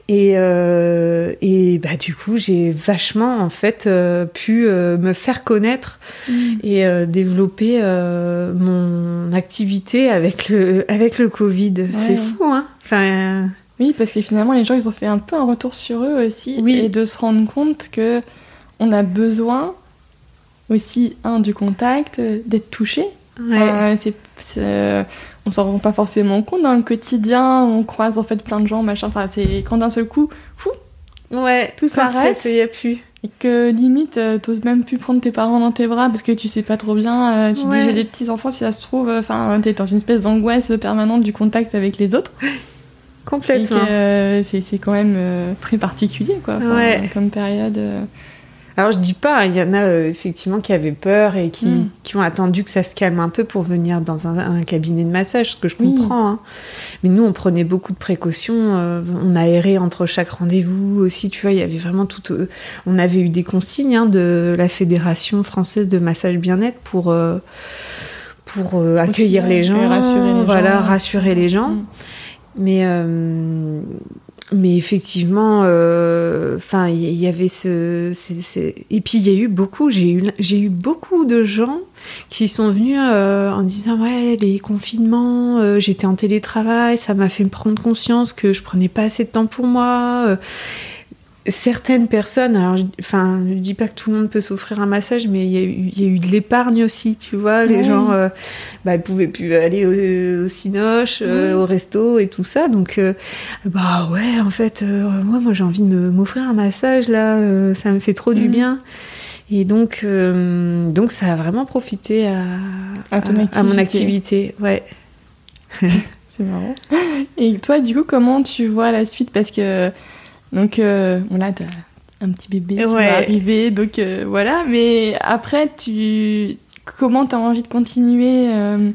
Et, euh, et bah, du coup, j'ai vachement, en fait, pu me faire connaître mm. et développer mon activité avec le, avec le Covid. C'est fou, hein enfin, Oui, parce que finalement, les gens, ils ont fait un peu un retour sur eux aussi, oui. et de se rendre compte que on a besoin aussi, un, du contact, d'être touché, Ouais. c'est, on s'en rend pas forcément compte dans le quotidien, on croise en fait plein de gens, machin. Enfin, c'est quand d'un seul coup, fou, ouais, tout s'arrête. Il y a plus. Et que limite, euh, t'oses même plus prendre tes parents dans tes bras parce que tu sais pas trop bien. Euh, tu dis j'ai des petits enfants, si ça se trouve, euh, enfin, t'es dans une espèce d'angoisse permanente du contact avec les autres. Complètement. c'est, c'est quand même très particulier, quoi, comme période. Alors je dis pas, hein, il y en a euh, effectivement qui avaient peur et qui, mm. qui, ont attendu que ça se calme un peu pour venir dans un, cabinet de massage, ce que je comprends. Hein. Mais nous, on prenait beaucoup de précautions. Euh, on aérait entre chaque rendez-vous aussi. Tu vois, il y avait vraiment tout. Euh, on avait eu des consignes hein, de la Fédération française de massage bien-être pour pour accueillir les gens, rassurer les voilà, gens. rassurer les gens. Mm. Mais mais effectivement, euh, enfin, il y, avait ce, et puis il y a eu beaucoup, j'ai eu, j'ai eu beaucoup de gens qui sont venus euh, en disant ouais les confinements, euh, j'étais en télétravail, ça m'a fait prendre conscience que je prenais pas assez de temps pour moi certaines personnes, alors, enfin, je dis pas que tout le monde peut s'offrir un massage, mais il y, y, a eu de l'épargne aussi, tu vois. Les gens, euh, bah, pouvaient plus aller au, au cinoche, euh, au resto et tout ça. Donc, euh, bah ouais, en fait, moi, moi j'ai envie de m'offrir un massage là, ça me fait trop du bien. Et donc, donc, ça a vraiment profité à, à, à mon activité, ouais. C'est marrant. Et toi, du coup, comment tu vois la suite? Parce que donc, euh, là, t'as un petit bébé qui va arriver, donc euh, voilà. Mais après, tu... comment tu as envie de continuer euh,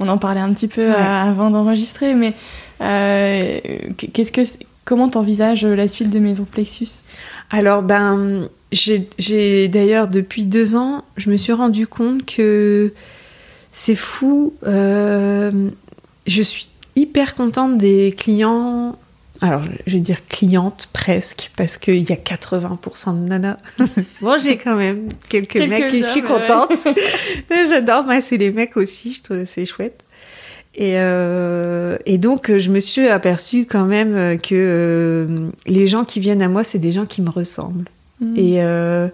On en parlait un petit peu avant d'enregistrer, mais qu'est-ce que, comment t'envisages la suite de Maison Plexus? Alors, ben, j'ai d'ailleurs, depuis deux ans, je me suis rendu compte que c'est fou. je suis hyper contente des clients alors je vais dire cliente presque, parce qu'il y a 80% de nanas. bon, j'ai quand même quelques, mecs et je suis contente. J'adore c'est les mecs aussi, je trouve c'est chouette. Et, euh, et, donc, je me suis aperçue quand même que euh, les gens qui viennent à moi, c'est des gens qui me ressemblent. Mm. Et euh,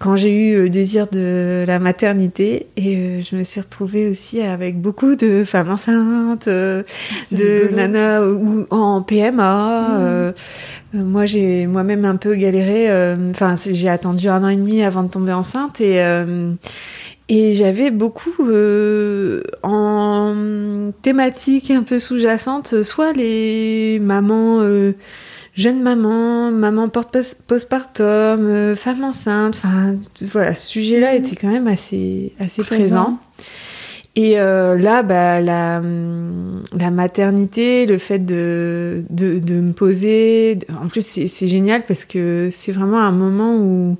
quand j'ai eu le désir de la maternité, et euh, je me suis retrouvée aussi avec beaucoup de femmes enceintes, euh, de nanas ou en PMA. Mm. moi, j'ai moi-même un peu galéré. Enfin, j'ai attendu un an et demi avant de tomber enceinte et et j'avais beaucoup en thématique un peu sous-jacente, soit les mamans jeune maman, maman postpartum, euh, femme enceinte. Enfin, voilà, ce sujet-là mhm. était quand même assez, assez présent. Et euh, là, bah, la, la, maternité, le fait de, de, de me poser, en plus c'est génial parce que c'est vraiment un moment où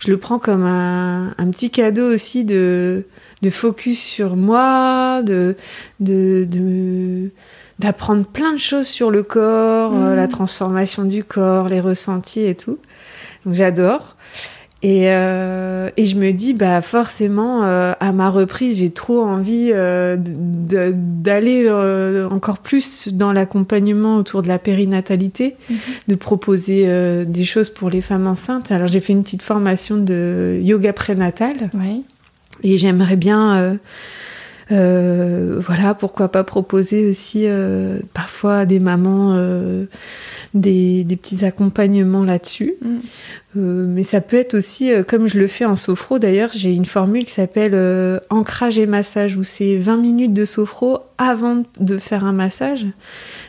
je le prends comme un, un petit cadeau aussi de, de focus sur moi, de, de, de d'apprendre plein de choses sur le corps, euh, la transformation du corps, les ressentis et tout. Donc j'adore. Et, euh, et, je me dis, bah forcément, euh, à ma reprise, j'ai trop envie euh, d'aller encore plus dans l'accompagnement autour de la périnatalité, mhm. de proposer des choses pour les femmes enceintes. Alors j'ai fait une petite formation de yoga prénatal. Oui. Et j'aimerais bien euh, voilà, pourquoi pas proposer aussi euh, parfois à des mamans euh, des, des, petits accompagnements là-dessus. Mm. mais ça peut être aussi, comme je le fais en sophro d'ailleurs, j'ai une formule qui s'appelle ancrage et massage, où c'est 20 minutes de sophro avant de faire un massage.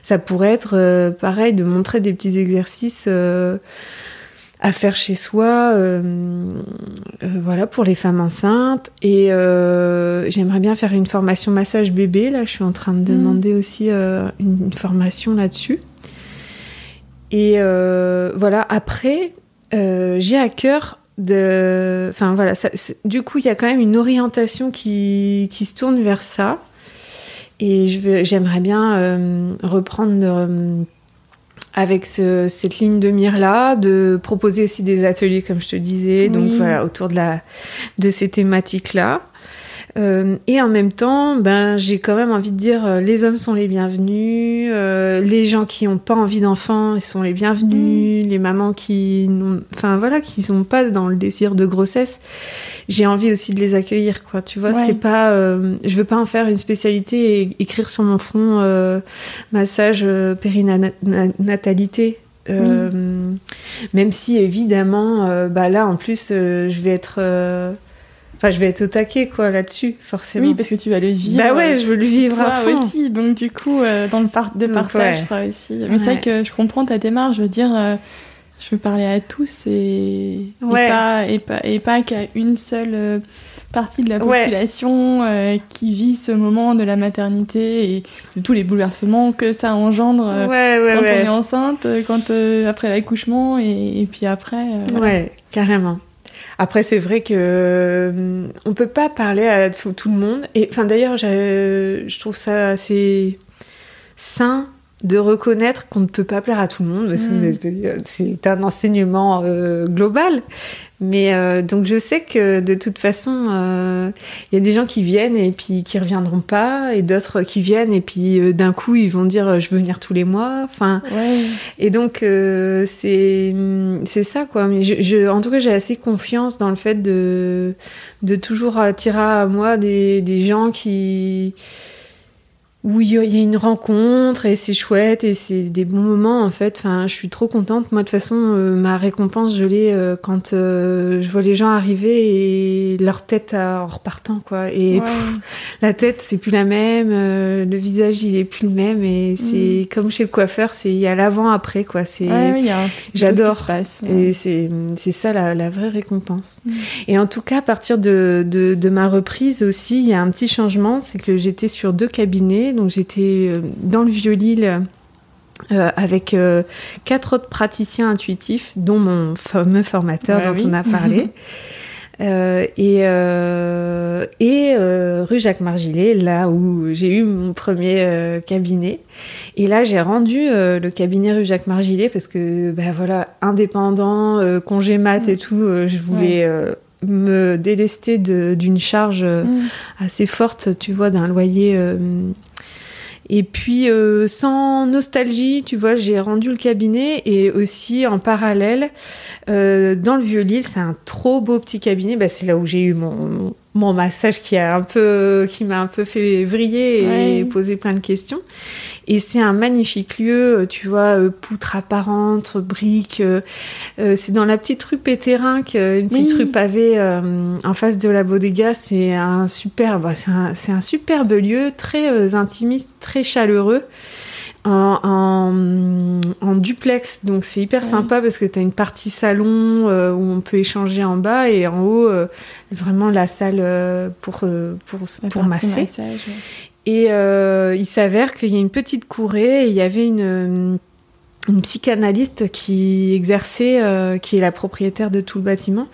Ça pourrait être pareil, de montrer des petits exercices à faire chez soi, euh, euh, voilà, pour les femmes enceintes. Et euh, j'aimerais bien faire une formation massage bébé. Là, je suis en train de mm. demander aussi une, une, formation là-dessus. Et voilà, après, j'ai à cœur de. Enfin, voilà, ça, du coup, il y a quand même une orientation qui, qui se tourne vers ça. Et j'aimerais bien reprendre avec ce, cette ligne de mire là, de proposer aussi des ateliers comme je te disais, oui. donc voilà autour de la de ces thématiques là. Euh, et en même temps, ben, j'ai quand même envie de dire, euh, les hommes sont les bienvenus, euh, les gens qui n'ont pas envie d'enfants, sont les bienvenus, mmh. les mamans qui, enfin voilà, qui sont pas dans le désir de grossesse, j'ai envie aussi de les accueillir, quoi. Tu vois, ouais. c'est pas, je veux pas en faire une spécialité et écrire sur mon front massage périnatalité. Même si évidemment, bah là en plus, je vais être Enfin, je vais être au taquet, quoi, là-dessus, forcément. Oui, parce que tu vas le vivre. Bah ouais, je veux le vivre toi à fond. aussi. Donc, du coup, euh, dans le part de donc, partage, ouais. ça aussi. Mais ouais. c'est vrai que je comprends ta démarche. Je veux dire, euh, je veux parler à tous et, ouais. et pas, et pas, et pas qu'à une seule euh, partie de la population euh, qui vit ce moment de la maternité et de tous les bouleversements que ça engendre euh, quand on est enceinte, quand après l'accouchement et, et, puis après. Voilà. Ouais, carrément. Après, c'est vrai que euh, on peut pas parler à tout, tout le monde. Et enfin, d'ailleurs, je trouve ça assez sain de reconnaître qu'on ne peut pas plaire à tout le monde. Mmh. C'est un enseignement euh, global. Mais euh, donc je sais que de toute façon, il euh, y a des gens qui viennent et puis qui reviendront pas, et d'autres qui viennent et puis euh, d'un coup ils vont dire je veux venir tous les mois. Enfin, ouais. et donc c'est c'est ça quoi. Mais je, je en tout cas j'ai assez confiance dans le fait de de toujours attirer à moi des des gens qui où il y a une rencontre et c'est chouette et c'est des bons moments en fait. Enfin, je suis trop contente. Moi, de toute façon, euh, ma récompense, je l'ai euh, quand euh, je vois les gens arriver et leur tête en repartant quoi. Et ouais. pff, la tête, c'est plus la même, le visage, il est plus le même et c'est mmh. comme chez le coiffeur, c'est il y a l'avant après quoi. C'est ouais, oui, j'adore ouais. et c'est c'est ça la, la, vraie récompense. Mmh. Et en tout cas, à partir de, de, de ma reprise aussi, il y a un petit changement, c'est que j'étais sur deux cabinets donc j'étais euh, dans le Vieux-Lille euh, avec euh, quatre autres praticiens intuitifs, dont mon fameux formateur ouais, dont oui. on a parlé. Euh, et euh, et euh, rue Jacques Margilet, là où j'ai eu mon premier cabinet. Et là, j'ai rendu le cabinet rue Jacques Margilet parce que, ben voilà, indépendant, congé mat et tout, je voulais ouais me délester d'une charge mmh. assez forte, tu vois, d'un loyer et puis, euh, sans nostalgie, tu vois, j'ai rendu le cabinet et aussi en parallèle, euh, dans le Vieux-Lille, c'est un trop beau petit cabinet. Bah, c'est là où j'ai eu mon, mon massage qui a un peu, qui m'a un peu fait vriller et ouais. poser plein de questions. Et c'est un magnifique lieu, euh, tu vois, euh, poutre apparente, briques. Euh, c'est dans la petite rue Pétérinque, une petite oui. rue pavée en face de la bodega. C'est un superbe, c'est un, un, superbe lieu, très intimiste, très chaleureux. En, en, en, duplex. Donc c'est hyper ouais. sympa parce que tu as une partie salon euh, où on peut échanger en bas et en haut, euh, vraiment la salle euh, pour, pour, pour masser. Massage, ouais. Et il s'avère qu'il y a une petite courée et il y avait une une psychanalyste qui exerçait, euh, qui est la propriétaire de tout le bâtiment,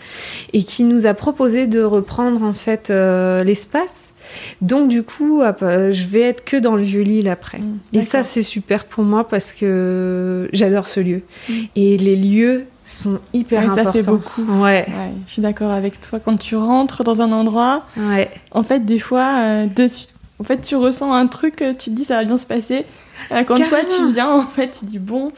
et qui nous a proposé de reprendre en fait euh, l'espace. Donc du coup, je vais être que dans le vieux Lille après. Mmh, et ça, c'est super pour moi parce que j'adore ce lieu. Mmh. Et les lieux sont hyper importants. Ça fait beaucoup. Ouais. je suis d'accord avec toi. Quand tu rentres dans un endroit, ouais. en fait, des fois, euh, de suite, en fait, tu ressens un truc, tu te dis ça va bien se passer. Euh, quand toi tu viens, en fait, tu dis bon,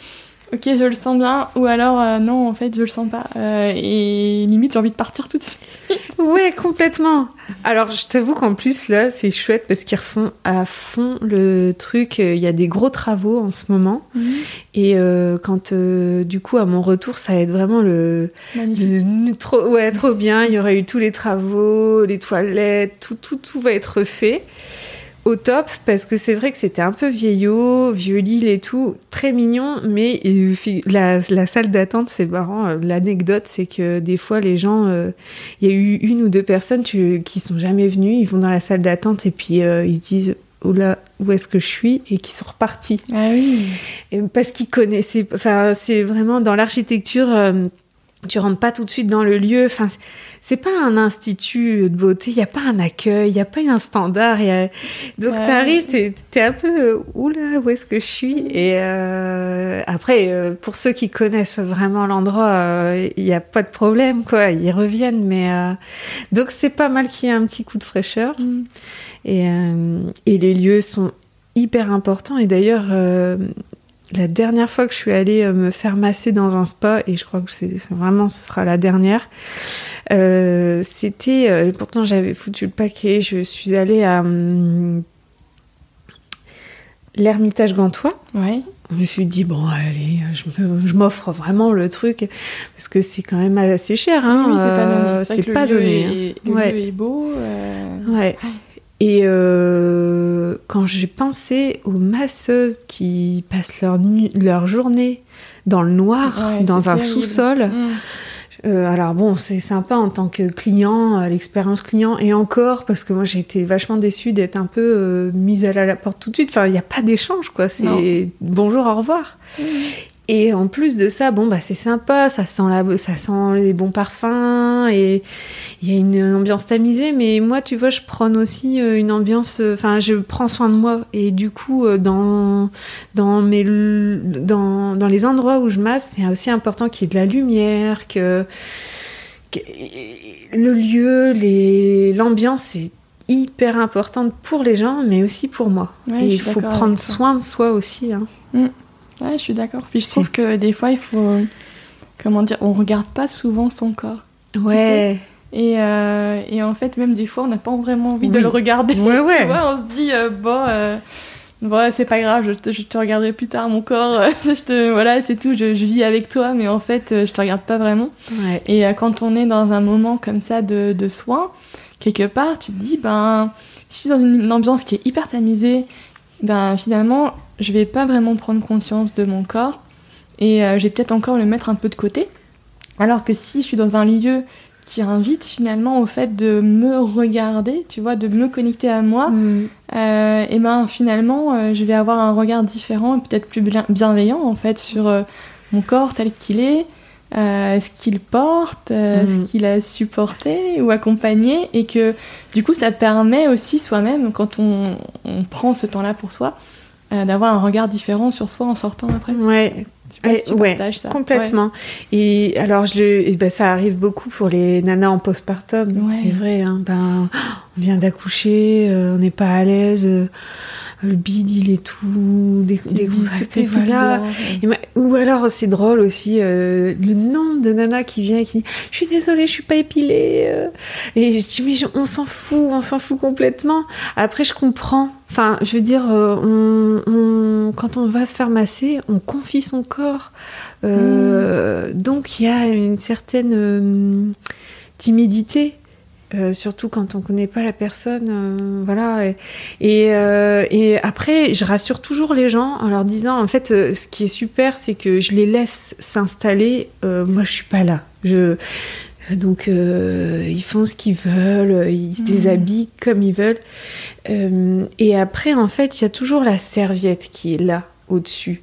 ok, je le sens bien, ou alors euh, non, en fait, je le sens pas. Euh, et limite, j'ai envie de partir tout de suite. ouais, complètement. Alors, je t'avoue qu'en plus, là, c'est chouette parce qu'ils refont à fond le truc. Il y a des gros travaux en ce moment. Mhm. Et quand, du coup, à mon retour, ça va être vraiment le. Magnifique. trop, ouais, trop bien. Il y aurait eu tous les travaux, les toilettes, tout, tout, tout va être refait au top parce que c'est vrai que c'était un peu vieillot, vieux Lille et tout, très mignon, mais la, la salle d'attente, c'est marrant. L'anecdote, c'est que des fois, les gens, euh, il y a eu une ou deux personnes tu, qui sont jamais venues, ils vont dans la salle d'attente et puis euh, ils disent oh là, où est-ce que je suis? et qui sont repartis. Ah oui. parce qu'ils connaissaient, enfin, c'est vraiment dans l'architecture. Euh, tu rentres pas tout de suite dans le lieu. Enfin, c'est pas un institut de beauté, il n'y a pas un accueil, il n'y a pas un standard. Donc tu arrives, tu es, un peu euh, oula, où est-ce que je suis? Et euh, après, euh, pour ceux qui connaissent vraiment l'endroit, il n'y a pas de problème, quoi. Ils reviennent, mais donc c'est pas mal qu'il y ait un petit coup de fraîcheur. Mm. Et, et les lieux sont hyper importants. Et d'ailleurs, la dernière fois que je suis allée euh, me faire masser dans un spa, et je crois que c'est vraiment ce sera la dernière, euh, c'était. Euh, pourtant, j'avais foutu le paquet. Je suis allée à hum, l'Ermitage Gantois. Ouais. Je me suis dit, bon, allez, je m'offre vraiment le truc, parce que c'est quand même assez cher. Hein, oui, c'est pas donné. C'est pas donné. Hein. Le ouais. lieu est beau. Ouais. Et euh, quand j'ai pensé aux masseuses qui passent leur, leur journée dans le noir, dans un sous-sol, mm. euh, alors bon, c'est sympa en tant que client, euh, l'expérience client, et encore, parce que moi j'ai été vachement déçue d'être un peu mise à la, porte tout de suite. Enfin, il n'y a pas d'échange, quoi. C'est bonjour, au revoir. Mm. Et en plus de ça, bon, bah, c'est sympa, ça sent, la, ça sent les bons parfums et il y a une ambiance tamisée. Mais moi, tu vois, je prends aussi euh, une ambiance, euh, enfin, je prends soin de moi. Et du coup, euh, dans, dans, mes, dans, dans les endroits où je masse, c'est aussi important qu'il y ait de la lumière, que, le lieu, l'ambiance est hyper importante pour les gens, mais aussi pour moi. et il faut prendre soin de soi aussi. Hein. Mm. Ouais, je suis d'accord. Puis je trouve que des fois, il faut. Comment dire On regarde pas souvent son corps. Ouais. Et, euh, et, en fait, même des fois, on n'a pas vraiment envie de le regarder. Ouais, ouais. Tu vois, on se dit, euh, bon, euh, bon c'est pas grave, je te, je te, regarderai plus tard, mon corps. je te, voilà, c'est tout, je, je, vis avec toi, mais en fait, je te regarde pas vraiment. Ouais. Et quand on est dans un moment comme ça de, de soins, quelque part, tu te dis, ben, si je suis dans une, une ambiance qui est hyper tamisée, ben finalement, je vais pas vraiment prendre conscience de mon corps et euh, je vais peut-être encore le mettre un peu de côté. Alors que si je suis dans un lieu qui invite finalement au fait de me regarder, tu vois, de me connecter à moi, mm. euh, et ben finalement euh, je vais avoir un regard différent et peut-être plus bienveillant en fait sur mon corps tel qu'il est, ce qu'il porte, mm. ce qu'il a supporté ou accompagné, et que du coup ça permet aussi soi-même quand on, on prend ce temps-là pour soi, euh, d'avoir un regard différent sur soi en sortant après. Ouais. ouais, ça. complètement. Et alors, je le, ben, ça arrive beaucoup pour les nanas en postpartum. C'est vrai. Hein, ben, on vient d'accoucher, euh, on n'est pas à l'aise. Euh, le bide il est tout décontracté, voilà. ou alors c'est drôle aussi euh, le nombre de nanas qui vient et qui dit je suis désolée je suis pas épilée euh. et je dis mais on s'en fout on s'en fout complètement après je comprends enfin je veux dire euh, on, quand on va se faire masser on confie son corps mm. donc il y a une certaine timidité euh, surtout quand on connaît pas la personne, euh, voilà. Et, euh, et, après, je rassure toujours les gens en leur disant, en fait, ce qui est super, c'est que je les laisse s'installer. moi, je suis pas là. Je donc ils font ce qu'ils veulent, ils se mmh. déshabillent comme ils veulent. et après, en fait, il y a toujours la serviette qui est là au-dessus.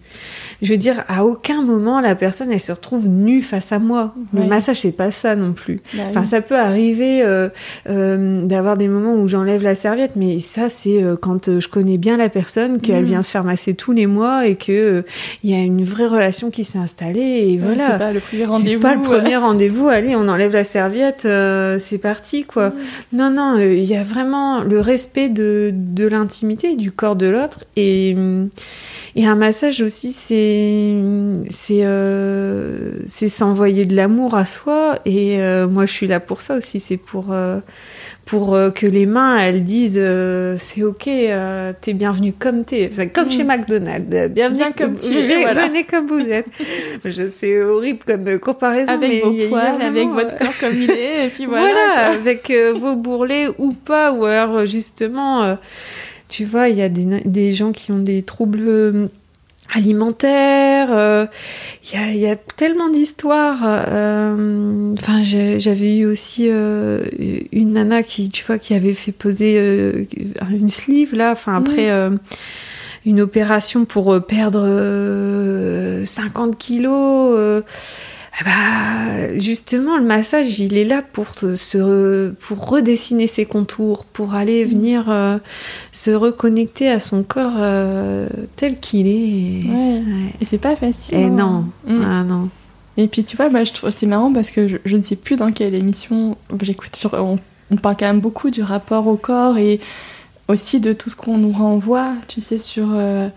Je veux dire, à aucun moment la personne elle se retrouve nue face à moi. Le massage c'est pas ça non plus. Bah enfin, ça peut arriver euh, euh, d'avoir des moments où j'enlève la serviette, mais ça c'est euh, quand je connais bien la personne, qu'elle mm. vient se faire masser tous les mois et que il y a une vraie relation qui s'est installée et voilà. C'est pas le premier rendez-vous. pas le premier rendez-vous. Allez, on enlève la serviette, c'est parti quoi. Mm. Non non, il y a vraiment le respect de, de l'intimité du corps de l'autre et et un massage aussi, c'est c'est euh, c'est s'envoyer de l'amour à soi. Et euh, moi, je suis là pour ça aussi. C'est pour euh, pour que les mains, elles disent c'est ok, t'es bienvenue comme t'es. Comme chez mm. McDonald's, bienvenue comme tu es. Venez comme vous êtes. c'est horrible comme comparaison, avec mais vos poils, avec votre corps comme il est, et puis voilà. Voilà, avec vos bourrelets ou pas, ou alors justement tu vois, il y a des, gens qui ont des troubles euh, alimentaires. Euh, il y, a, tellement d'histoires. Euh, enfin, j'avais eu aussi une nana qui, tu vois, qui avait fait poser une sleeve là. Enfin, après. une opération pour perdre 50 kilos. Ah bah, justement, le massage, il est là pour, se, pour redessiner ses contours, pour aller mm. venir euh, se reconnecter à son corps euh, tel qu'il est. Et c'est pas facile. Et hein. non. Mm. Ah, non. Et puis tu vois, bah, je trouve c'est marrant parce que je, ne sais plus dans quelle émission j'écoute. On, on, parle quand même beaucoup du rapport au corps et aussi de tout ce qu'on nous renvoie, tu sais, sur euh,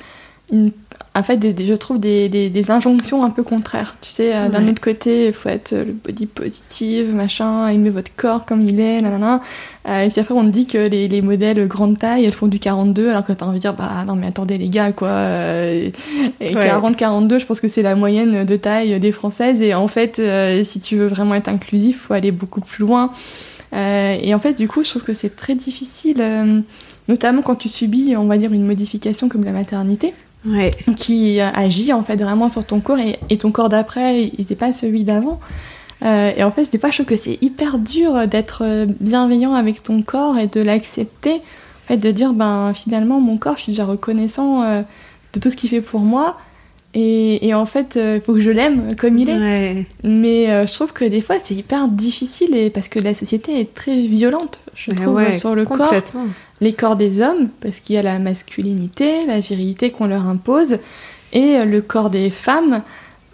une en fait, je trouve des, des, injonctions un peu contraires. Tu sais, euh, d'un autre côté, il faut être le body positive, machin, aimer votre corps comme il est, nanana. Euh, et puis après, on te dit que les, les, modèles grande taille, elles font du 42, alors que t'as envie de dire, bah non, mais attendez, les gars, quoi. Euh, et 40-42, je pense que c'est la moyenne de taille des Françaises. Et en fait, si tu veux vraiment être inclusif, faut aller beaucoup plus loin. et en fait, du coup, je trouve que c'est très difficile, notamment quand tu subis, on va dire, une modification comme la maternité qui agit en fait vraiment sur ton corps et, ton corps d'après, il n'était pas celui d'avant. Euh, et en fait, des fois, je trouve que c'est hyper dur d'être bienveillant avec ton corps et de l'accepter. En fait, de dire, ben finalement, mon corps, je suis déjà reconnaissant euh, de tout ce qu'il fait pour moi. Et, en fait, il euh, faut que je l'aime comme il est. Mais je trouve que des fois, c'est hyper difficile et parce que la société est très violente, je trouve, sur le corps les corps des hommes, parce qu'il y a la masculinité, la virilité qu'on leur impose, et le corps des femmes,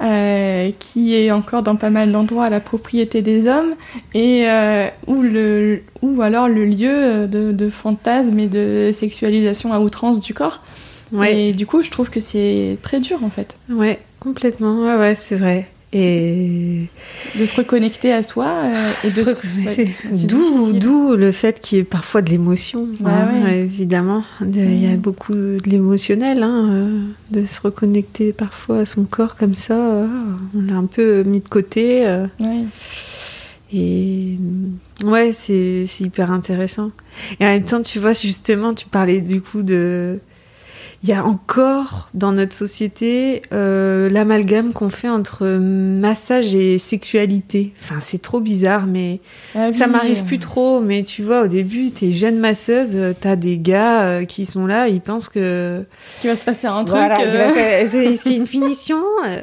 euh, qui est encore dans pas mal d'endroits la propriété des hommes, et euh, ou, le, ou alors le lieu de, de fantasme et de sexualisation à outrance du corps. Et du coup, je trouve que c'est très dur en fait. Ouais, complètement. Ouais, ouais, c'est vrai. Et de se reconnecter à soi euh, et de d'où d'où le fait qu'il y ait parfois de l'émotion. Bah hein, évidemment. Il y a beaucoup de l'émotionnel hein, euh, de se reconnecter parfois à son corps comme ça. Euh, on l'a un peu mis de côté et ouais c'est hyper intéressant. Et en même temps tu vois justement tu parlais du coup de il y a encore dans notre société euh, l'amalgame qu'on fait entre massage et sexualité. Enfin, c'est trop bizarre, mais ah ça m'arrive plus trop. Mais tu vois, au début, t'es jeune masseuse, euh, t'as des gars euh, qui sont là, ils pensent que qu'il va se passer un truc. Est-ce qu'il y a une finition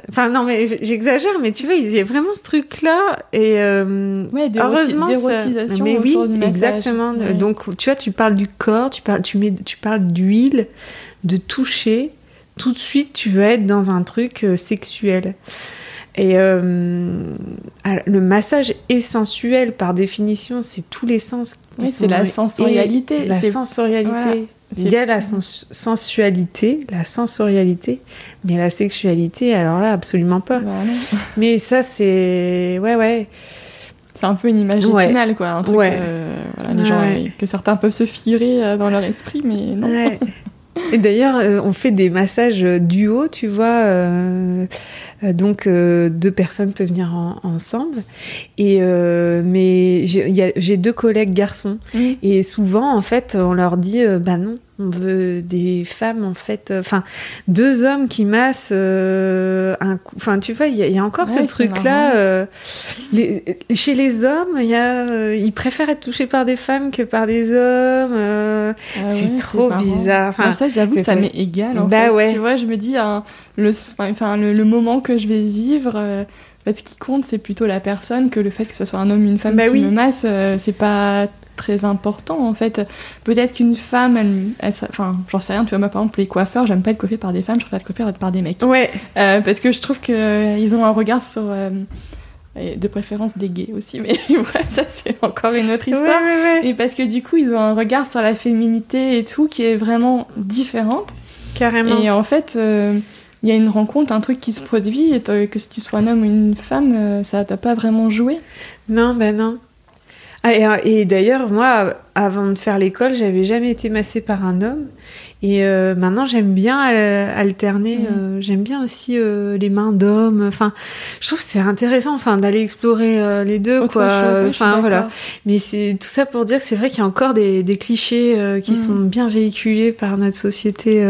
Enfin, non, mais j'exagère, mais tu vois, il y a vraiment ce truc-là. Et ouais, heureusement, d'érotisation mais oui, exactement. Donc, tu vois, tu parles du corps, tu parles, tu mets, tu parles d'huile de toucher, tout de suite, tu veux être dans un truc euh, sexuel. Et euh, le massage est sensuel par définition, c'est tous les sens c'est la sensorialité. La sensorialité. Il y a la sensualité, la sensorialité, mais la sexualité, alors là, absolument pas. Bah mais ça, c'est. Ouais, ouais. C'est un peu une image ouais. quoi. Un truc, euh, les gens, que certains peuvent se figurer dans leur esprit, mais non. Et d'ailleurs, euh, on fait des massages duo, tu vois. Euh, euh, donc, deux personnes peuvent venir ensemble. Et, mais j'ai deux collègues garçons. Mmh. Et souvent, en fait, on leur dit bah non, On veut des femmes, en fait, euh, enfin, deux hommes qui massent euh, un Enfin, tu vois, il y, a encore ce truc-là. Euh, chez les hommes, il y a, ils préfèrent être touchés par des femmes que par des hommes. Ah c'est trop bizarre. Enfin, ça, j'avoue que ça m'est égal. En bah ouais. Tu vois, je me dis, hein, le, enfin, le, moment que je vais vivre. En fait, ce qui compte, c'est plutôt la personne que le fait que ce soit un homme ou une femme bah qui me masse. c'est pas très important en fait. Peut-être qu'une femme, elle, enfin, j'en sais rien, tu vois, moi par exemple, les coiffeurs, j'aime pas être coiffée par des femmes, je préfère être coiffée par des mecs. Ouais. Euh, parce que je trouve qu'ils euh, ont un regard sur. Euh, de préférence des gays aussi, mais ça c'est encore une autre histoire. Ouais, et parce que du coup, ils ont un regard sur la féminité et tout qui est vraiment différente. Carrément. Et en fait, il y a une rencontre, un truc qui se produit, et que tu sois un homme ou une femme, ça va pas vraiment jouer. Non, ben non. Ah, et, d'ailleurs, moi, avant de faire l'école, j'avais jamais été massée par un homme. Et euh, maintenant, j'aime bien alterner. Mm. Euh, j'aime bien aussi euh, les mains d'hommes. Enfin, je trouve que c'est intéressant, enfin, d'aller explorer les deux, quoi. enfin, voilà. Mais c'est tout ça pour dire que c'est vrai qu'il y a encore des, clichés qui mm. sont bien véhiculés par notre société.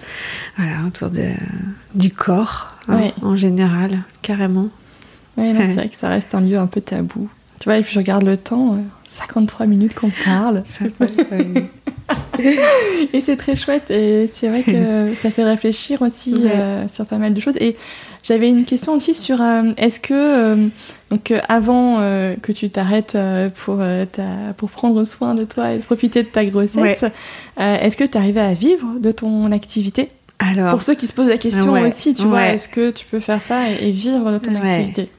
voilà, autour de, du corps, hein, en général, carrément. Oui, c'est vrai que ça reste un lieu un peu tabou. Tu vois, et puis je regarde le temps, 53 euh, minutes qu'on parle. et c'est très chouette. Et c'est vrai que ça fait réfléchir aussi euh, sur pas mal de choses. Et j'avais une question aussi sur euh, est-ce que, donc, avant que tu t'arrêtes pour, pour prendre soin de toi et profiter de ta grossesse, est-ce que tu arrivais à vivre de ton activité? Alors, pour ceux qui se posent la question aussi, tu vois, est-ce que tu peux faire ça et, vivre de ton activité?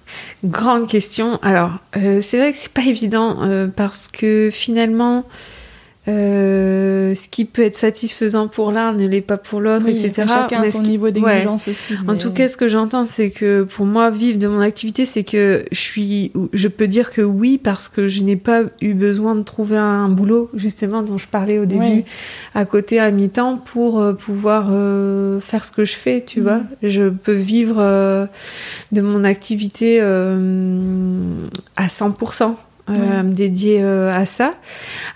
Grande question. Alors, euh, c'est vrai que c'est pas évident euh, parce que finalement, euh, ce qui peut être satisfaisant pour l'un ne l'est pas pour l'autre, etc. Chacun son niveau d'exigence aussi. En tout cas, ce que j'entends, c'est que pour moi, vivre de mon activité, c'est que je suis, je peux dire que oui, parce que je n'ai pas eu besoin de trouver un boulot, justement, dont je parlais au début, à côté à mi-temps, pour euh, pouvoir euh, faire ce que je fais, tu vois. Mm. Je peux vivre de mon activité à 100% euh, dédié euh, à ça.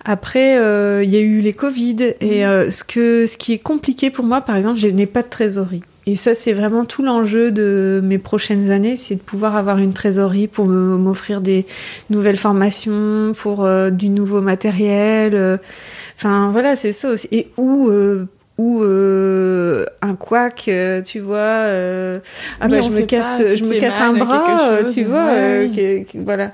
Après, euh, il y a eu les Covid et mm. ce que ce qui est compliqué pour moi, par exemple, je n'ai pas de trésorerie. Et ça, c'est vraiment tout l'enjeu de mes prochaines années, c'est de pouvoir avoir une trésorerie pour m'offrir des nouvelles formations, pour du nouveau matériel. Enfin, voilà, c'est ça aussi. Et où ou euh, un couac, euh, tu vois, euh, ah bah je me casse, je me casse un bras, tu vois, voilà.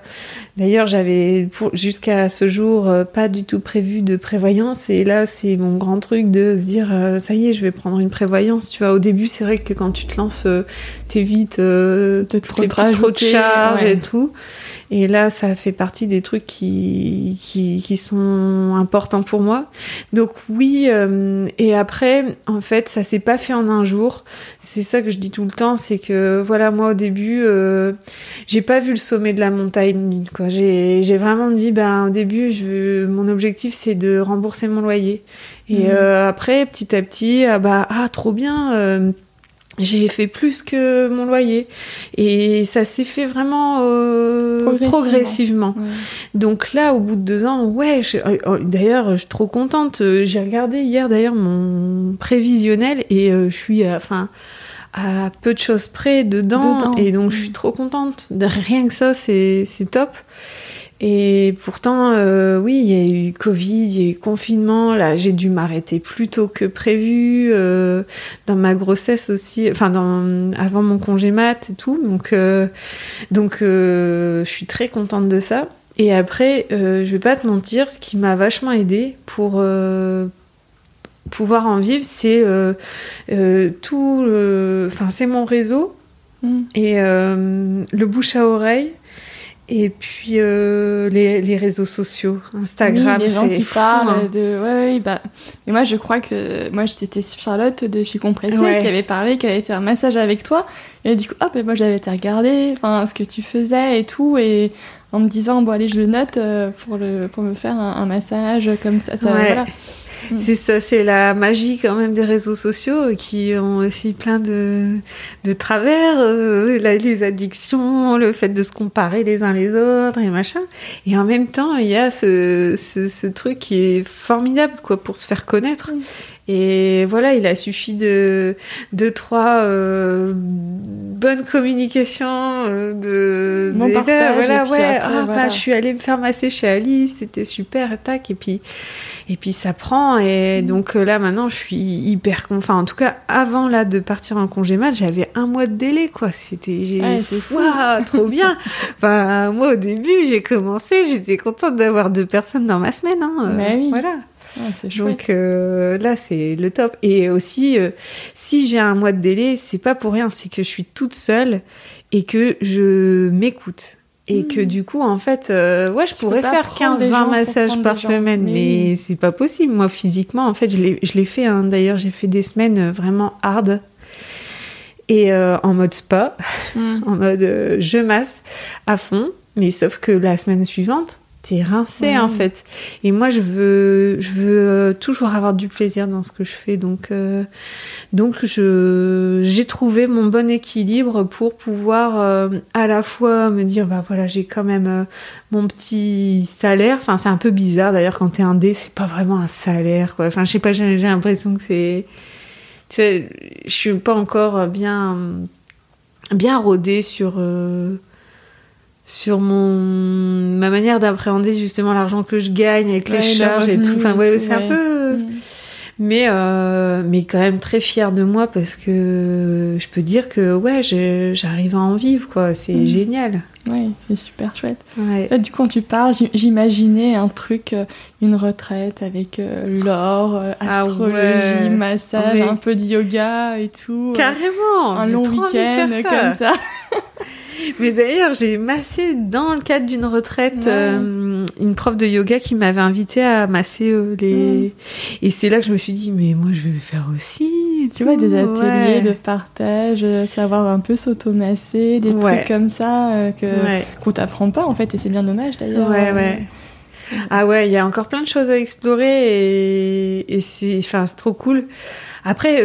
D'ailleurs, j'avais jusqu'à ce jour pas du tout prévu de prévoyance et là, c'est mon grand truc de se dire, ça y est, je vais prendre une prévoyance. Tu vois, au début, c'est vrai que quand tu te lances, t'évites de trop, trop de charges et tout. Et là, ça fait partie des trucs qui, qui, qui sont importants pour moi. Donc oui, euh, et après, en fait, ça s'est pas fait en un jour. C'est ça que je dis tout le temps, c'est que voilà, moi au début, euh, j'ai pas vu le sommet de la montagne. Quoi. J'ai, j'ai vraiment dit, ben au début, je mon objectif c'est de rembourser mon loyer. Et mmh. euh, après, petit à petit, ah bah ah trop bien euh, j'ai fait plus que mon loyer. Et ça s'est fait vraiment euh, progressivement. Donc là, au bout de deux ans, ouais, euh, oh, d'ailleurs, je suis trop contente. Euh, j'ai regardé hier d'ailleurs mon prévisionnel et je suis enfin à peu de choses près dedans, Et donc, je suis trop contente. Rien que ça, c'est top. Et pourtant, euh, oui, il y a eu Covid, il y a eu confinement. Là, j'ai dû m'arrêter plus tôt que prévu. Euh, dans ma grossesse aussi, enfin, dans, avant mon congé mat et tout. Donc, euh, donc je suis très contente de ça. Et après, je vais pas te mentir, ce qui m'a vachement aidé pour pouvoir en vivre, c'est tout. Enfin, c'est mon réseau mm. et le bouche à oreille et puis euh, les, les, réseaux sociaux, Instagram, oui, les gens qui parlent hein. de. Ouais, ouais, bah. Mais moi, je crois que moi, c'était Charlotte de chez Compressé qui avait parlé, qui avait fait un massage avec toi. Et du coup, hop, et moi, j'avais été regarder, enfin, ce que tu faisais et tout, et en me disant, bon, allez, je le note euh, pour le pour me faire un, massage comme ça. ça voilà. Mm. C'est ça, c'est la magie quand même des réseaux sociaux qui ont aussi plein de, de travers, euh, les addictions, le fait de se comparer les uns les autres et machin. Et en même temps, il y a ce, ce, truc qui est formidable quoi pour se faire connaître. Mm. Et voilà, il a suffi de deux, trois euh, bonnes communications, euh, de, Mon partage, voilà, ouais, ah, bah, je suis allée me faire masser chez Alice, c'était super, tac, et puis, et puis ça prend, et mm. donc euh, là maintenant je suis hyper, enfin en tout cas avant là de partir en congé mat, j'avais un mois de délai, quoi, c'était, j'ai, ouais, trop bien. enfin moi au début j'ai commencé, j'étais contente d'avoir deux personnes dans ma semaine, hein, bah oui. voilà. Donc euh, là, c'est le top. Et aussi, euh, si j'ai un mois de délai, c'est pas pour rien, c'est que je suis toute seule et que je m'écoute. Et que hmm. du coup, en fait, euh, ouais, je pourrais faire 15-20 massages par semaine, mais, c'est pas possible. Moi, physiquement, en fait, je l'ai fait. Hein. D'ailleurs, j'ai fait des semaines vraiment hard et en mode spa, hmm. en mode je masse à fond. Mais sauf que la semaine suivante, t'es rincé en fait. Et moi, je veux, je veux euh, toujours avoir du plaisir dans ce que je fais. Donc, euh, donc je, j'ai trouvé mon bon équilibre pour pouvoir euh, à la fois me dire, bah voilà, j'ai quand même mon petit salaire. Enfin, c'est un peu bizarre d'ailleurs quand t'es un dé, c'est pas vraiment un salaire quoi. Enfin, je sais pas, j'ai, l'impression que c'est, tu vois, je suis pas encore bien, bien rodée sur sur mon ma manière d'appréhender justement l'argent que je gagne avec les charges et tout. Enfin, ouais, c'est un peu. Mm. Mais, euh, mais quand même très fière de moi parce que je peux dire que ouais, j'arrive à en vivre, quoi. C'est mm. génial. Oui, c'est super chouette. du coup, quand tu parles, j'imaginais un truc, euh, une retraite avec euh, l'or, ah astrologie, massage, un peu de yoga et tout. Carrément Un long week-end comme ça. Mais d'ailleurs, j'ai massé dans le cadre d'une retraite euh, une prof de yoga qui m'avait invité à masser euh, les. Mm. Et c'est là que je me suis dit, mais moi, je vais le faire aussi. Tu vois, des ateliers de partage, euh, savoir un peu s'automasser, des trucs comme ça que qu'on t'apprend pas en fait, et c'est bien dommage d'ailleurs. Ouais, ouais. Ah ouais, il y a encore plein de choses à explorer et, et c'est, enfin, c'est trop cool. Après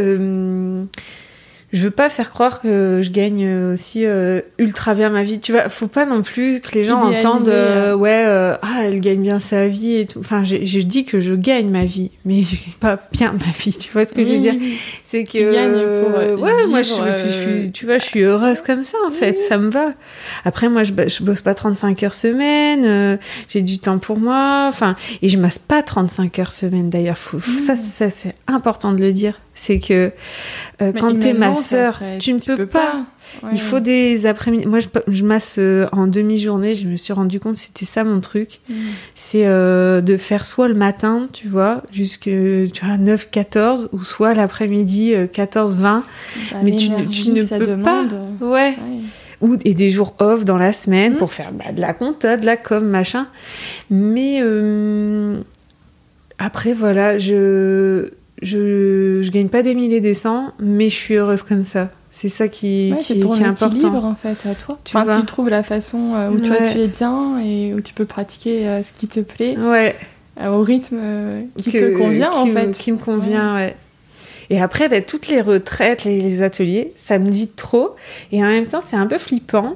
je veux pas faire croire que je gagne aussi euh, ultra bien ma vie. Tu vois, faut pas non plus que les gens entendent euh, ouais euh, ah elle gagne bien sa vie et tout. Enfin, je dis que je gagne ma vie, mais je gagne pas bien ma vie. Tu vois ce que je veux dire? C'est que tu pour ouais, moi je suis, tu vois, je suis heureuse comme ça en fait, ça me va. Après moi je, je bosse pas 35 heures semaine, j'ai du temps pour moi, enfin et je masse pas 35 heures semaine d'ailleurs. Ça ça c'est important de le dire c'est que euh, quand t'es ma sœur, tu ne peux, pas. Il faut des après-midi. Moi, je, masse euh, en demi-journée. Je me suis rendu compte c'était ça mon truc. Mm. C'est euh, de faire soit le matin, tu vois, tu vois 9-14, ou soit l'après-midi 14-20. Bah, mais tu, ne peux pas. Ouais. Ou, et des jours off dans la semaine mm. pour faire bah, de la compta, de la com, machin. Mais après, voilà, je je, je gagne pas des milliers des cents, mais je suis heureuse comme ça. C'est ça qui, qui, ton qui est important. en fait à toi. Tu, enfin, tu trouves la façon euh, où toi tu es bien et où tu peux pratiquer euh, ce qui te plaît. Ouais. Euh, au rythme qui te convient en fait. Qui me convient, ouais. Et après, bah, toutes les retraites, les, ateliers, ça me dit trop. Et en même temps, c'est un peu flippant.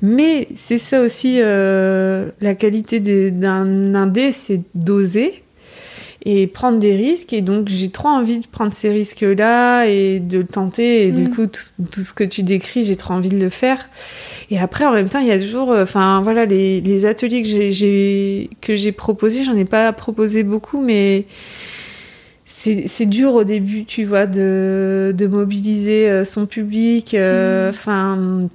Mais c'est ça aussi la qualité d'un indé, c'est d'oser et prendre des risques. Et donc, j'ai trop envie de prendre ces risques-là et de le tenter. Et du mm. coup, tout, ce que tu décris, j'ai trop envie de le faire. Et après, en même temps, il y a toujours, euh, enfin, voilà, les, les, ateliers que j'ai, que j'ai proposés, j'en ai pas proposé beaucoup, mais c'est dur au début, tu vois, de, de mobiliser euh, son public. Euh, mm.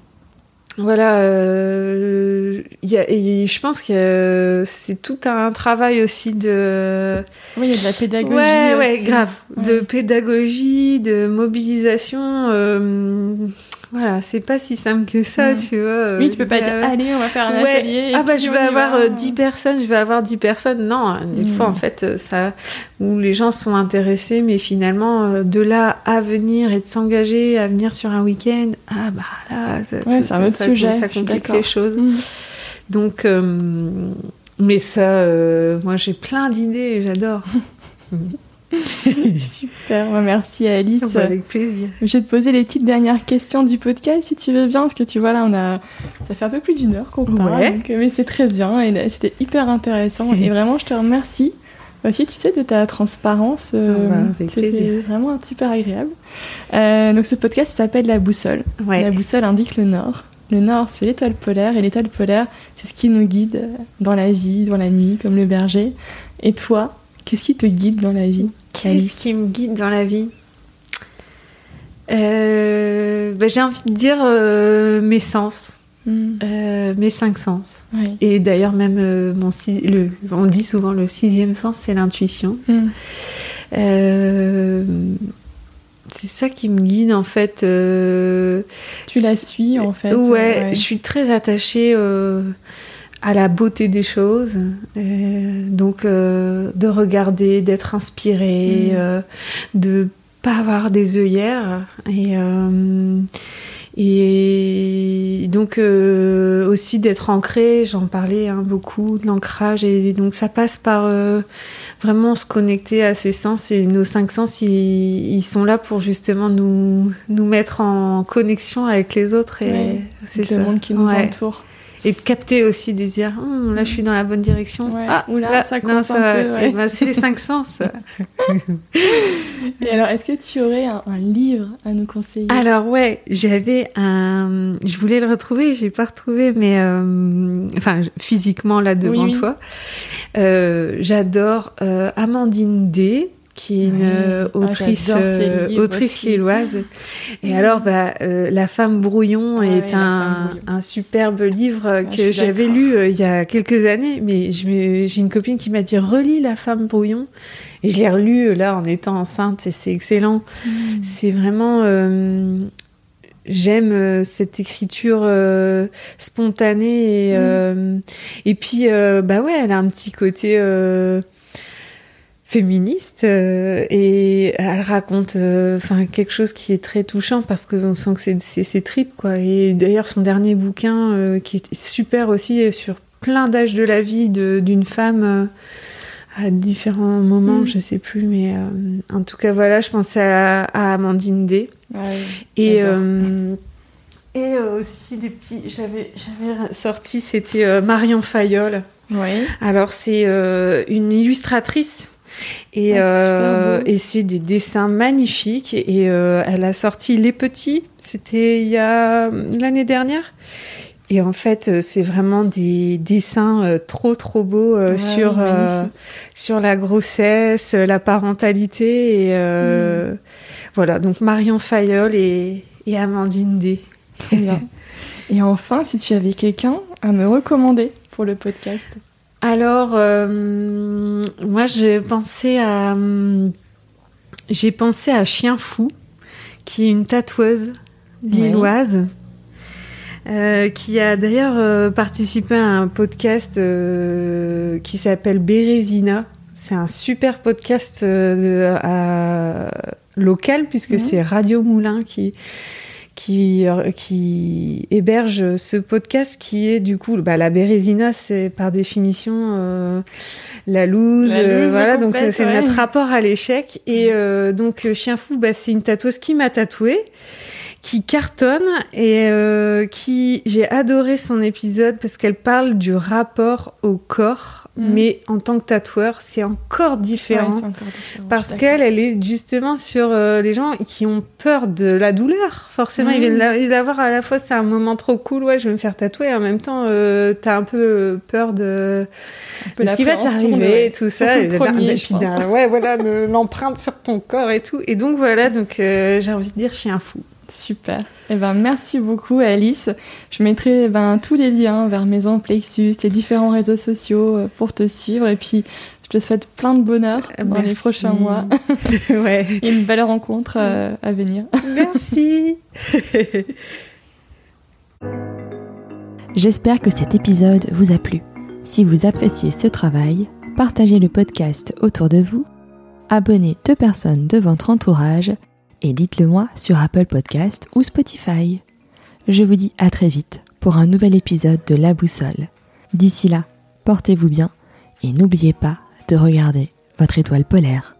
Voilà, euh, y a, et je pense que c'est tout un travail aussi de. Oui, il y a de la pédagogie. Ouais, ouais, grave. De pédagogie, de mobilisation. Euh, voilà, c'est pas si simple que ça, mm. tu vois. Oui, tu peux pas dire, allez, on va faire un atelier. ah bah, je vais avoir 10 euh, personnes, je vais avoir 10 personnes. Non, hein, des fois, en mm. fait, euh, ça, où les gens sont intéressés, mais finalement, euh, de là à venir et de s'engager à venir sur un week-end, ah bah là, ça, c'est un autre sujet. Ça complique les choses. Mm. Donc, mais ça, moi, j'ai plein d'idées, j'adore. Super, bah, merci Alice. Bah, avec plaisir. Je vais te poser les petites dernières questions du podcast si tu veux bien, parce que tu vois là, on a, ça fait un peu plus d'une heure qu'on parle, donc, mais c'est très bien et c'était hyper intéressant et vraiment je te remercie. Aussi, tu sais, de ta transparence, euh, Ah bah, c'était vraiment super agréable. Euh, donc ce podcast s'appelle La Boussole. Ouais. La boussole indique le nord. Le nord, c'est l'étoile polaire, et l'étoile polaire, c'est ce qui nous guide dans la vie, dans la nuit, comme le berger. Et toi, qu'est-ce qui te guide dans la vie? Qu'est-ce qui me guide dans la vie? Euh, bah, J'ai envie de dire euh, mes sens, Hmm, euh, mes cinq sens. ouais. Et d'ailleurs, même mon six- le, on dit souvent le sixième sens, c'est l'intuition. Hmm, c'est ça qui me guide en fait. Tu la suis en fait. ouais, euh, je suis très attachée à la beauté des choses. Euh, donc, euh, de regarder, d'être inspirée, Mm. euh, de pas avoir des œillères. Et, et donc, euh, aussi d'être ancrée, j'en parlais hein, beaucoup, de l'ancrage. Et donc, ça passe par euh, vraiment se connecter à ses sens. Et nos cinq sens, ils, ils sont là pour justement nous, nous mettre en connexion avec les autres. Et Ouais, c'est le monde qui nous Ouais. entoure. Et de capter aussi, de se dire, Hum, là, je suis dans la bonne direction. Ouais. Ah, Oula, là, ça non, un peu, ouais. eh ben, c'est les cinq sens. Et alors, est-ce que tu aurais un, un livre à nous conseiller? Alors ouais, j'avais un, je voulais le retrouver, j'ai pas retrouvé, mais euh, enfin physiquement là devant Oui, oui. toi. Euh, J'adore euh, Amandine D, qui est une euh, Ah, autrice, euh, autrice lilloise. Et Mm. alors bah euh, La femme brouillon Ah est un, brouillon. un superbe livre Ah, que j'avais lu euh, il y a quelques années, mais j'ai une copine qui m'a dit relis La femme brouillon. Et je l'ai relu là en étant enceinte et c'est excellent. Hmm. C'est vraiment. euh, J'aime cette écriture spontanée et, euh, et puis bah ouais elle a un petit côté féministe euh, et elle raconte euh, enfin quelque chose qui est très touchant parce que on sent que c'est c'est ses tripes quoi et d'ailleurs son dernier bouquin euh, qui est super aussi est sur plein d'âges de la vie d'une femme à différents moments Mhm. je sais plus mais en tout cas voilà je pensais à, à Amandine D Ouais, et, et aussi des petits. J'avais, j'avais sorti, c'était Marion Fayolle. Alors, c'est une illustratrice. Et, Ah, c'est euh, et c'est des dessins magnifiques. Et euh, elle a sorti Les Petits. C'était il y a l'année dernière. Et en fait, euh, c'est vraiment des dessins euh, trop, trop beaux euh, Ouais, sur, oui, euh, sur la grossesse, la parentalité. Et euh, voilà, donc Marion Fayolle et, et Amandine D. Et enfin, si tu avais quelqu'un à me recommander pour le podcast. Alors, euh, moi, j'ai pensé à. hum, J'ai pensé à Chien Fou, qui est une tatoueuse lilloise. euh, qui a d'ailleurs euh, participé à un podcast euh, qui s'appelle Bérésina. C'est un super podcast euh, de- à- local puisque Mhm. c'est Radio Moulin qui, qui, euh, qui héberge ce podcast qui est du coup bah, la Bérésina c'est par définition euh, la loose, euh, loose voilà donc c'est ouais. notre rapport à l'échec et euh, donc Chien Fou bah, c'est une tatoueuse qui m'a tatoué qui cartonne et euh, qui j'ai adoré son épisode parce qu'elle parle du rapport au corps Mhm. mais en tant que tatoueur c'est encore différent Ouais, encore différent, parce je suis qu'elle, elle est justement sur euh, les gens qui ont peur de la douleur. Forcément, ils Mhm. viennent d'avoir à la fois, c'est un moment trop cool, ouais, je vais me faire tatouer, et en même temps, euh, t'as un peu peur de, Un peu de ce qui va t'arriver, tout ça. et premier, je puis d'un- ouais, voilà, l'empreinte sur ton corps et tout. Et donc, voilà, donc euh, j'ai envie de dire chien fou. Super. Eh ben, merci beaucoup, Alice. Je mettrai eh ben, tous les liens vers Maison Plexus, tes différents réseaux sociaux euh, pour te suivre. Et puis, je te souhaite plein de bonheur dans les prochains mois ouais. et une belle rencontre euh, à venir. Merci. J'espère que cet épisode vous a plu. Si vous appréciez ce travail, partagez le podcast autour de vous, abonnez deux personnes de votre entourage et dites-le moi sur Apple Podcast ou Spotify. Je vous dis à très vite pour un nouvel épisode de La Boussole. D'ici là, portez-vous bien et n'oubliez pas de regarder votre étoile polaire.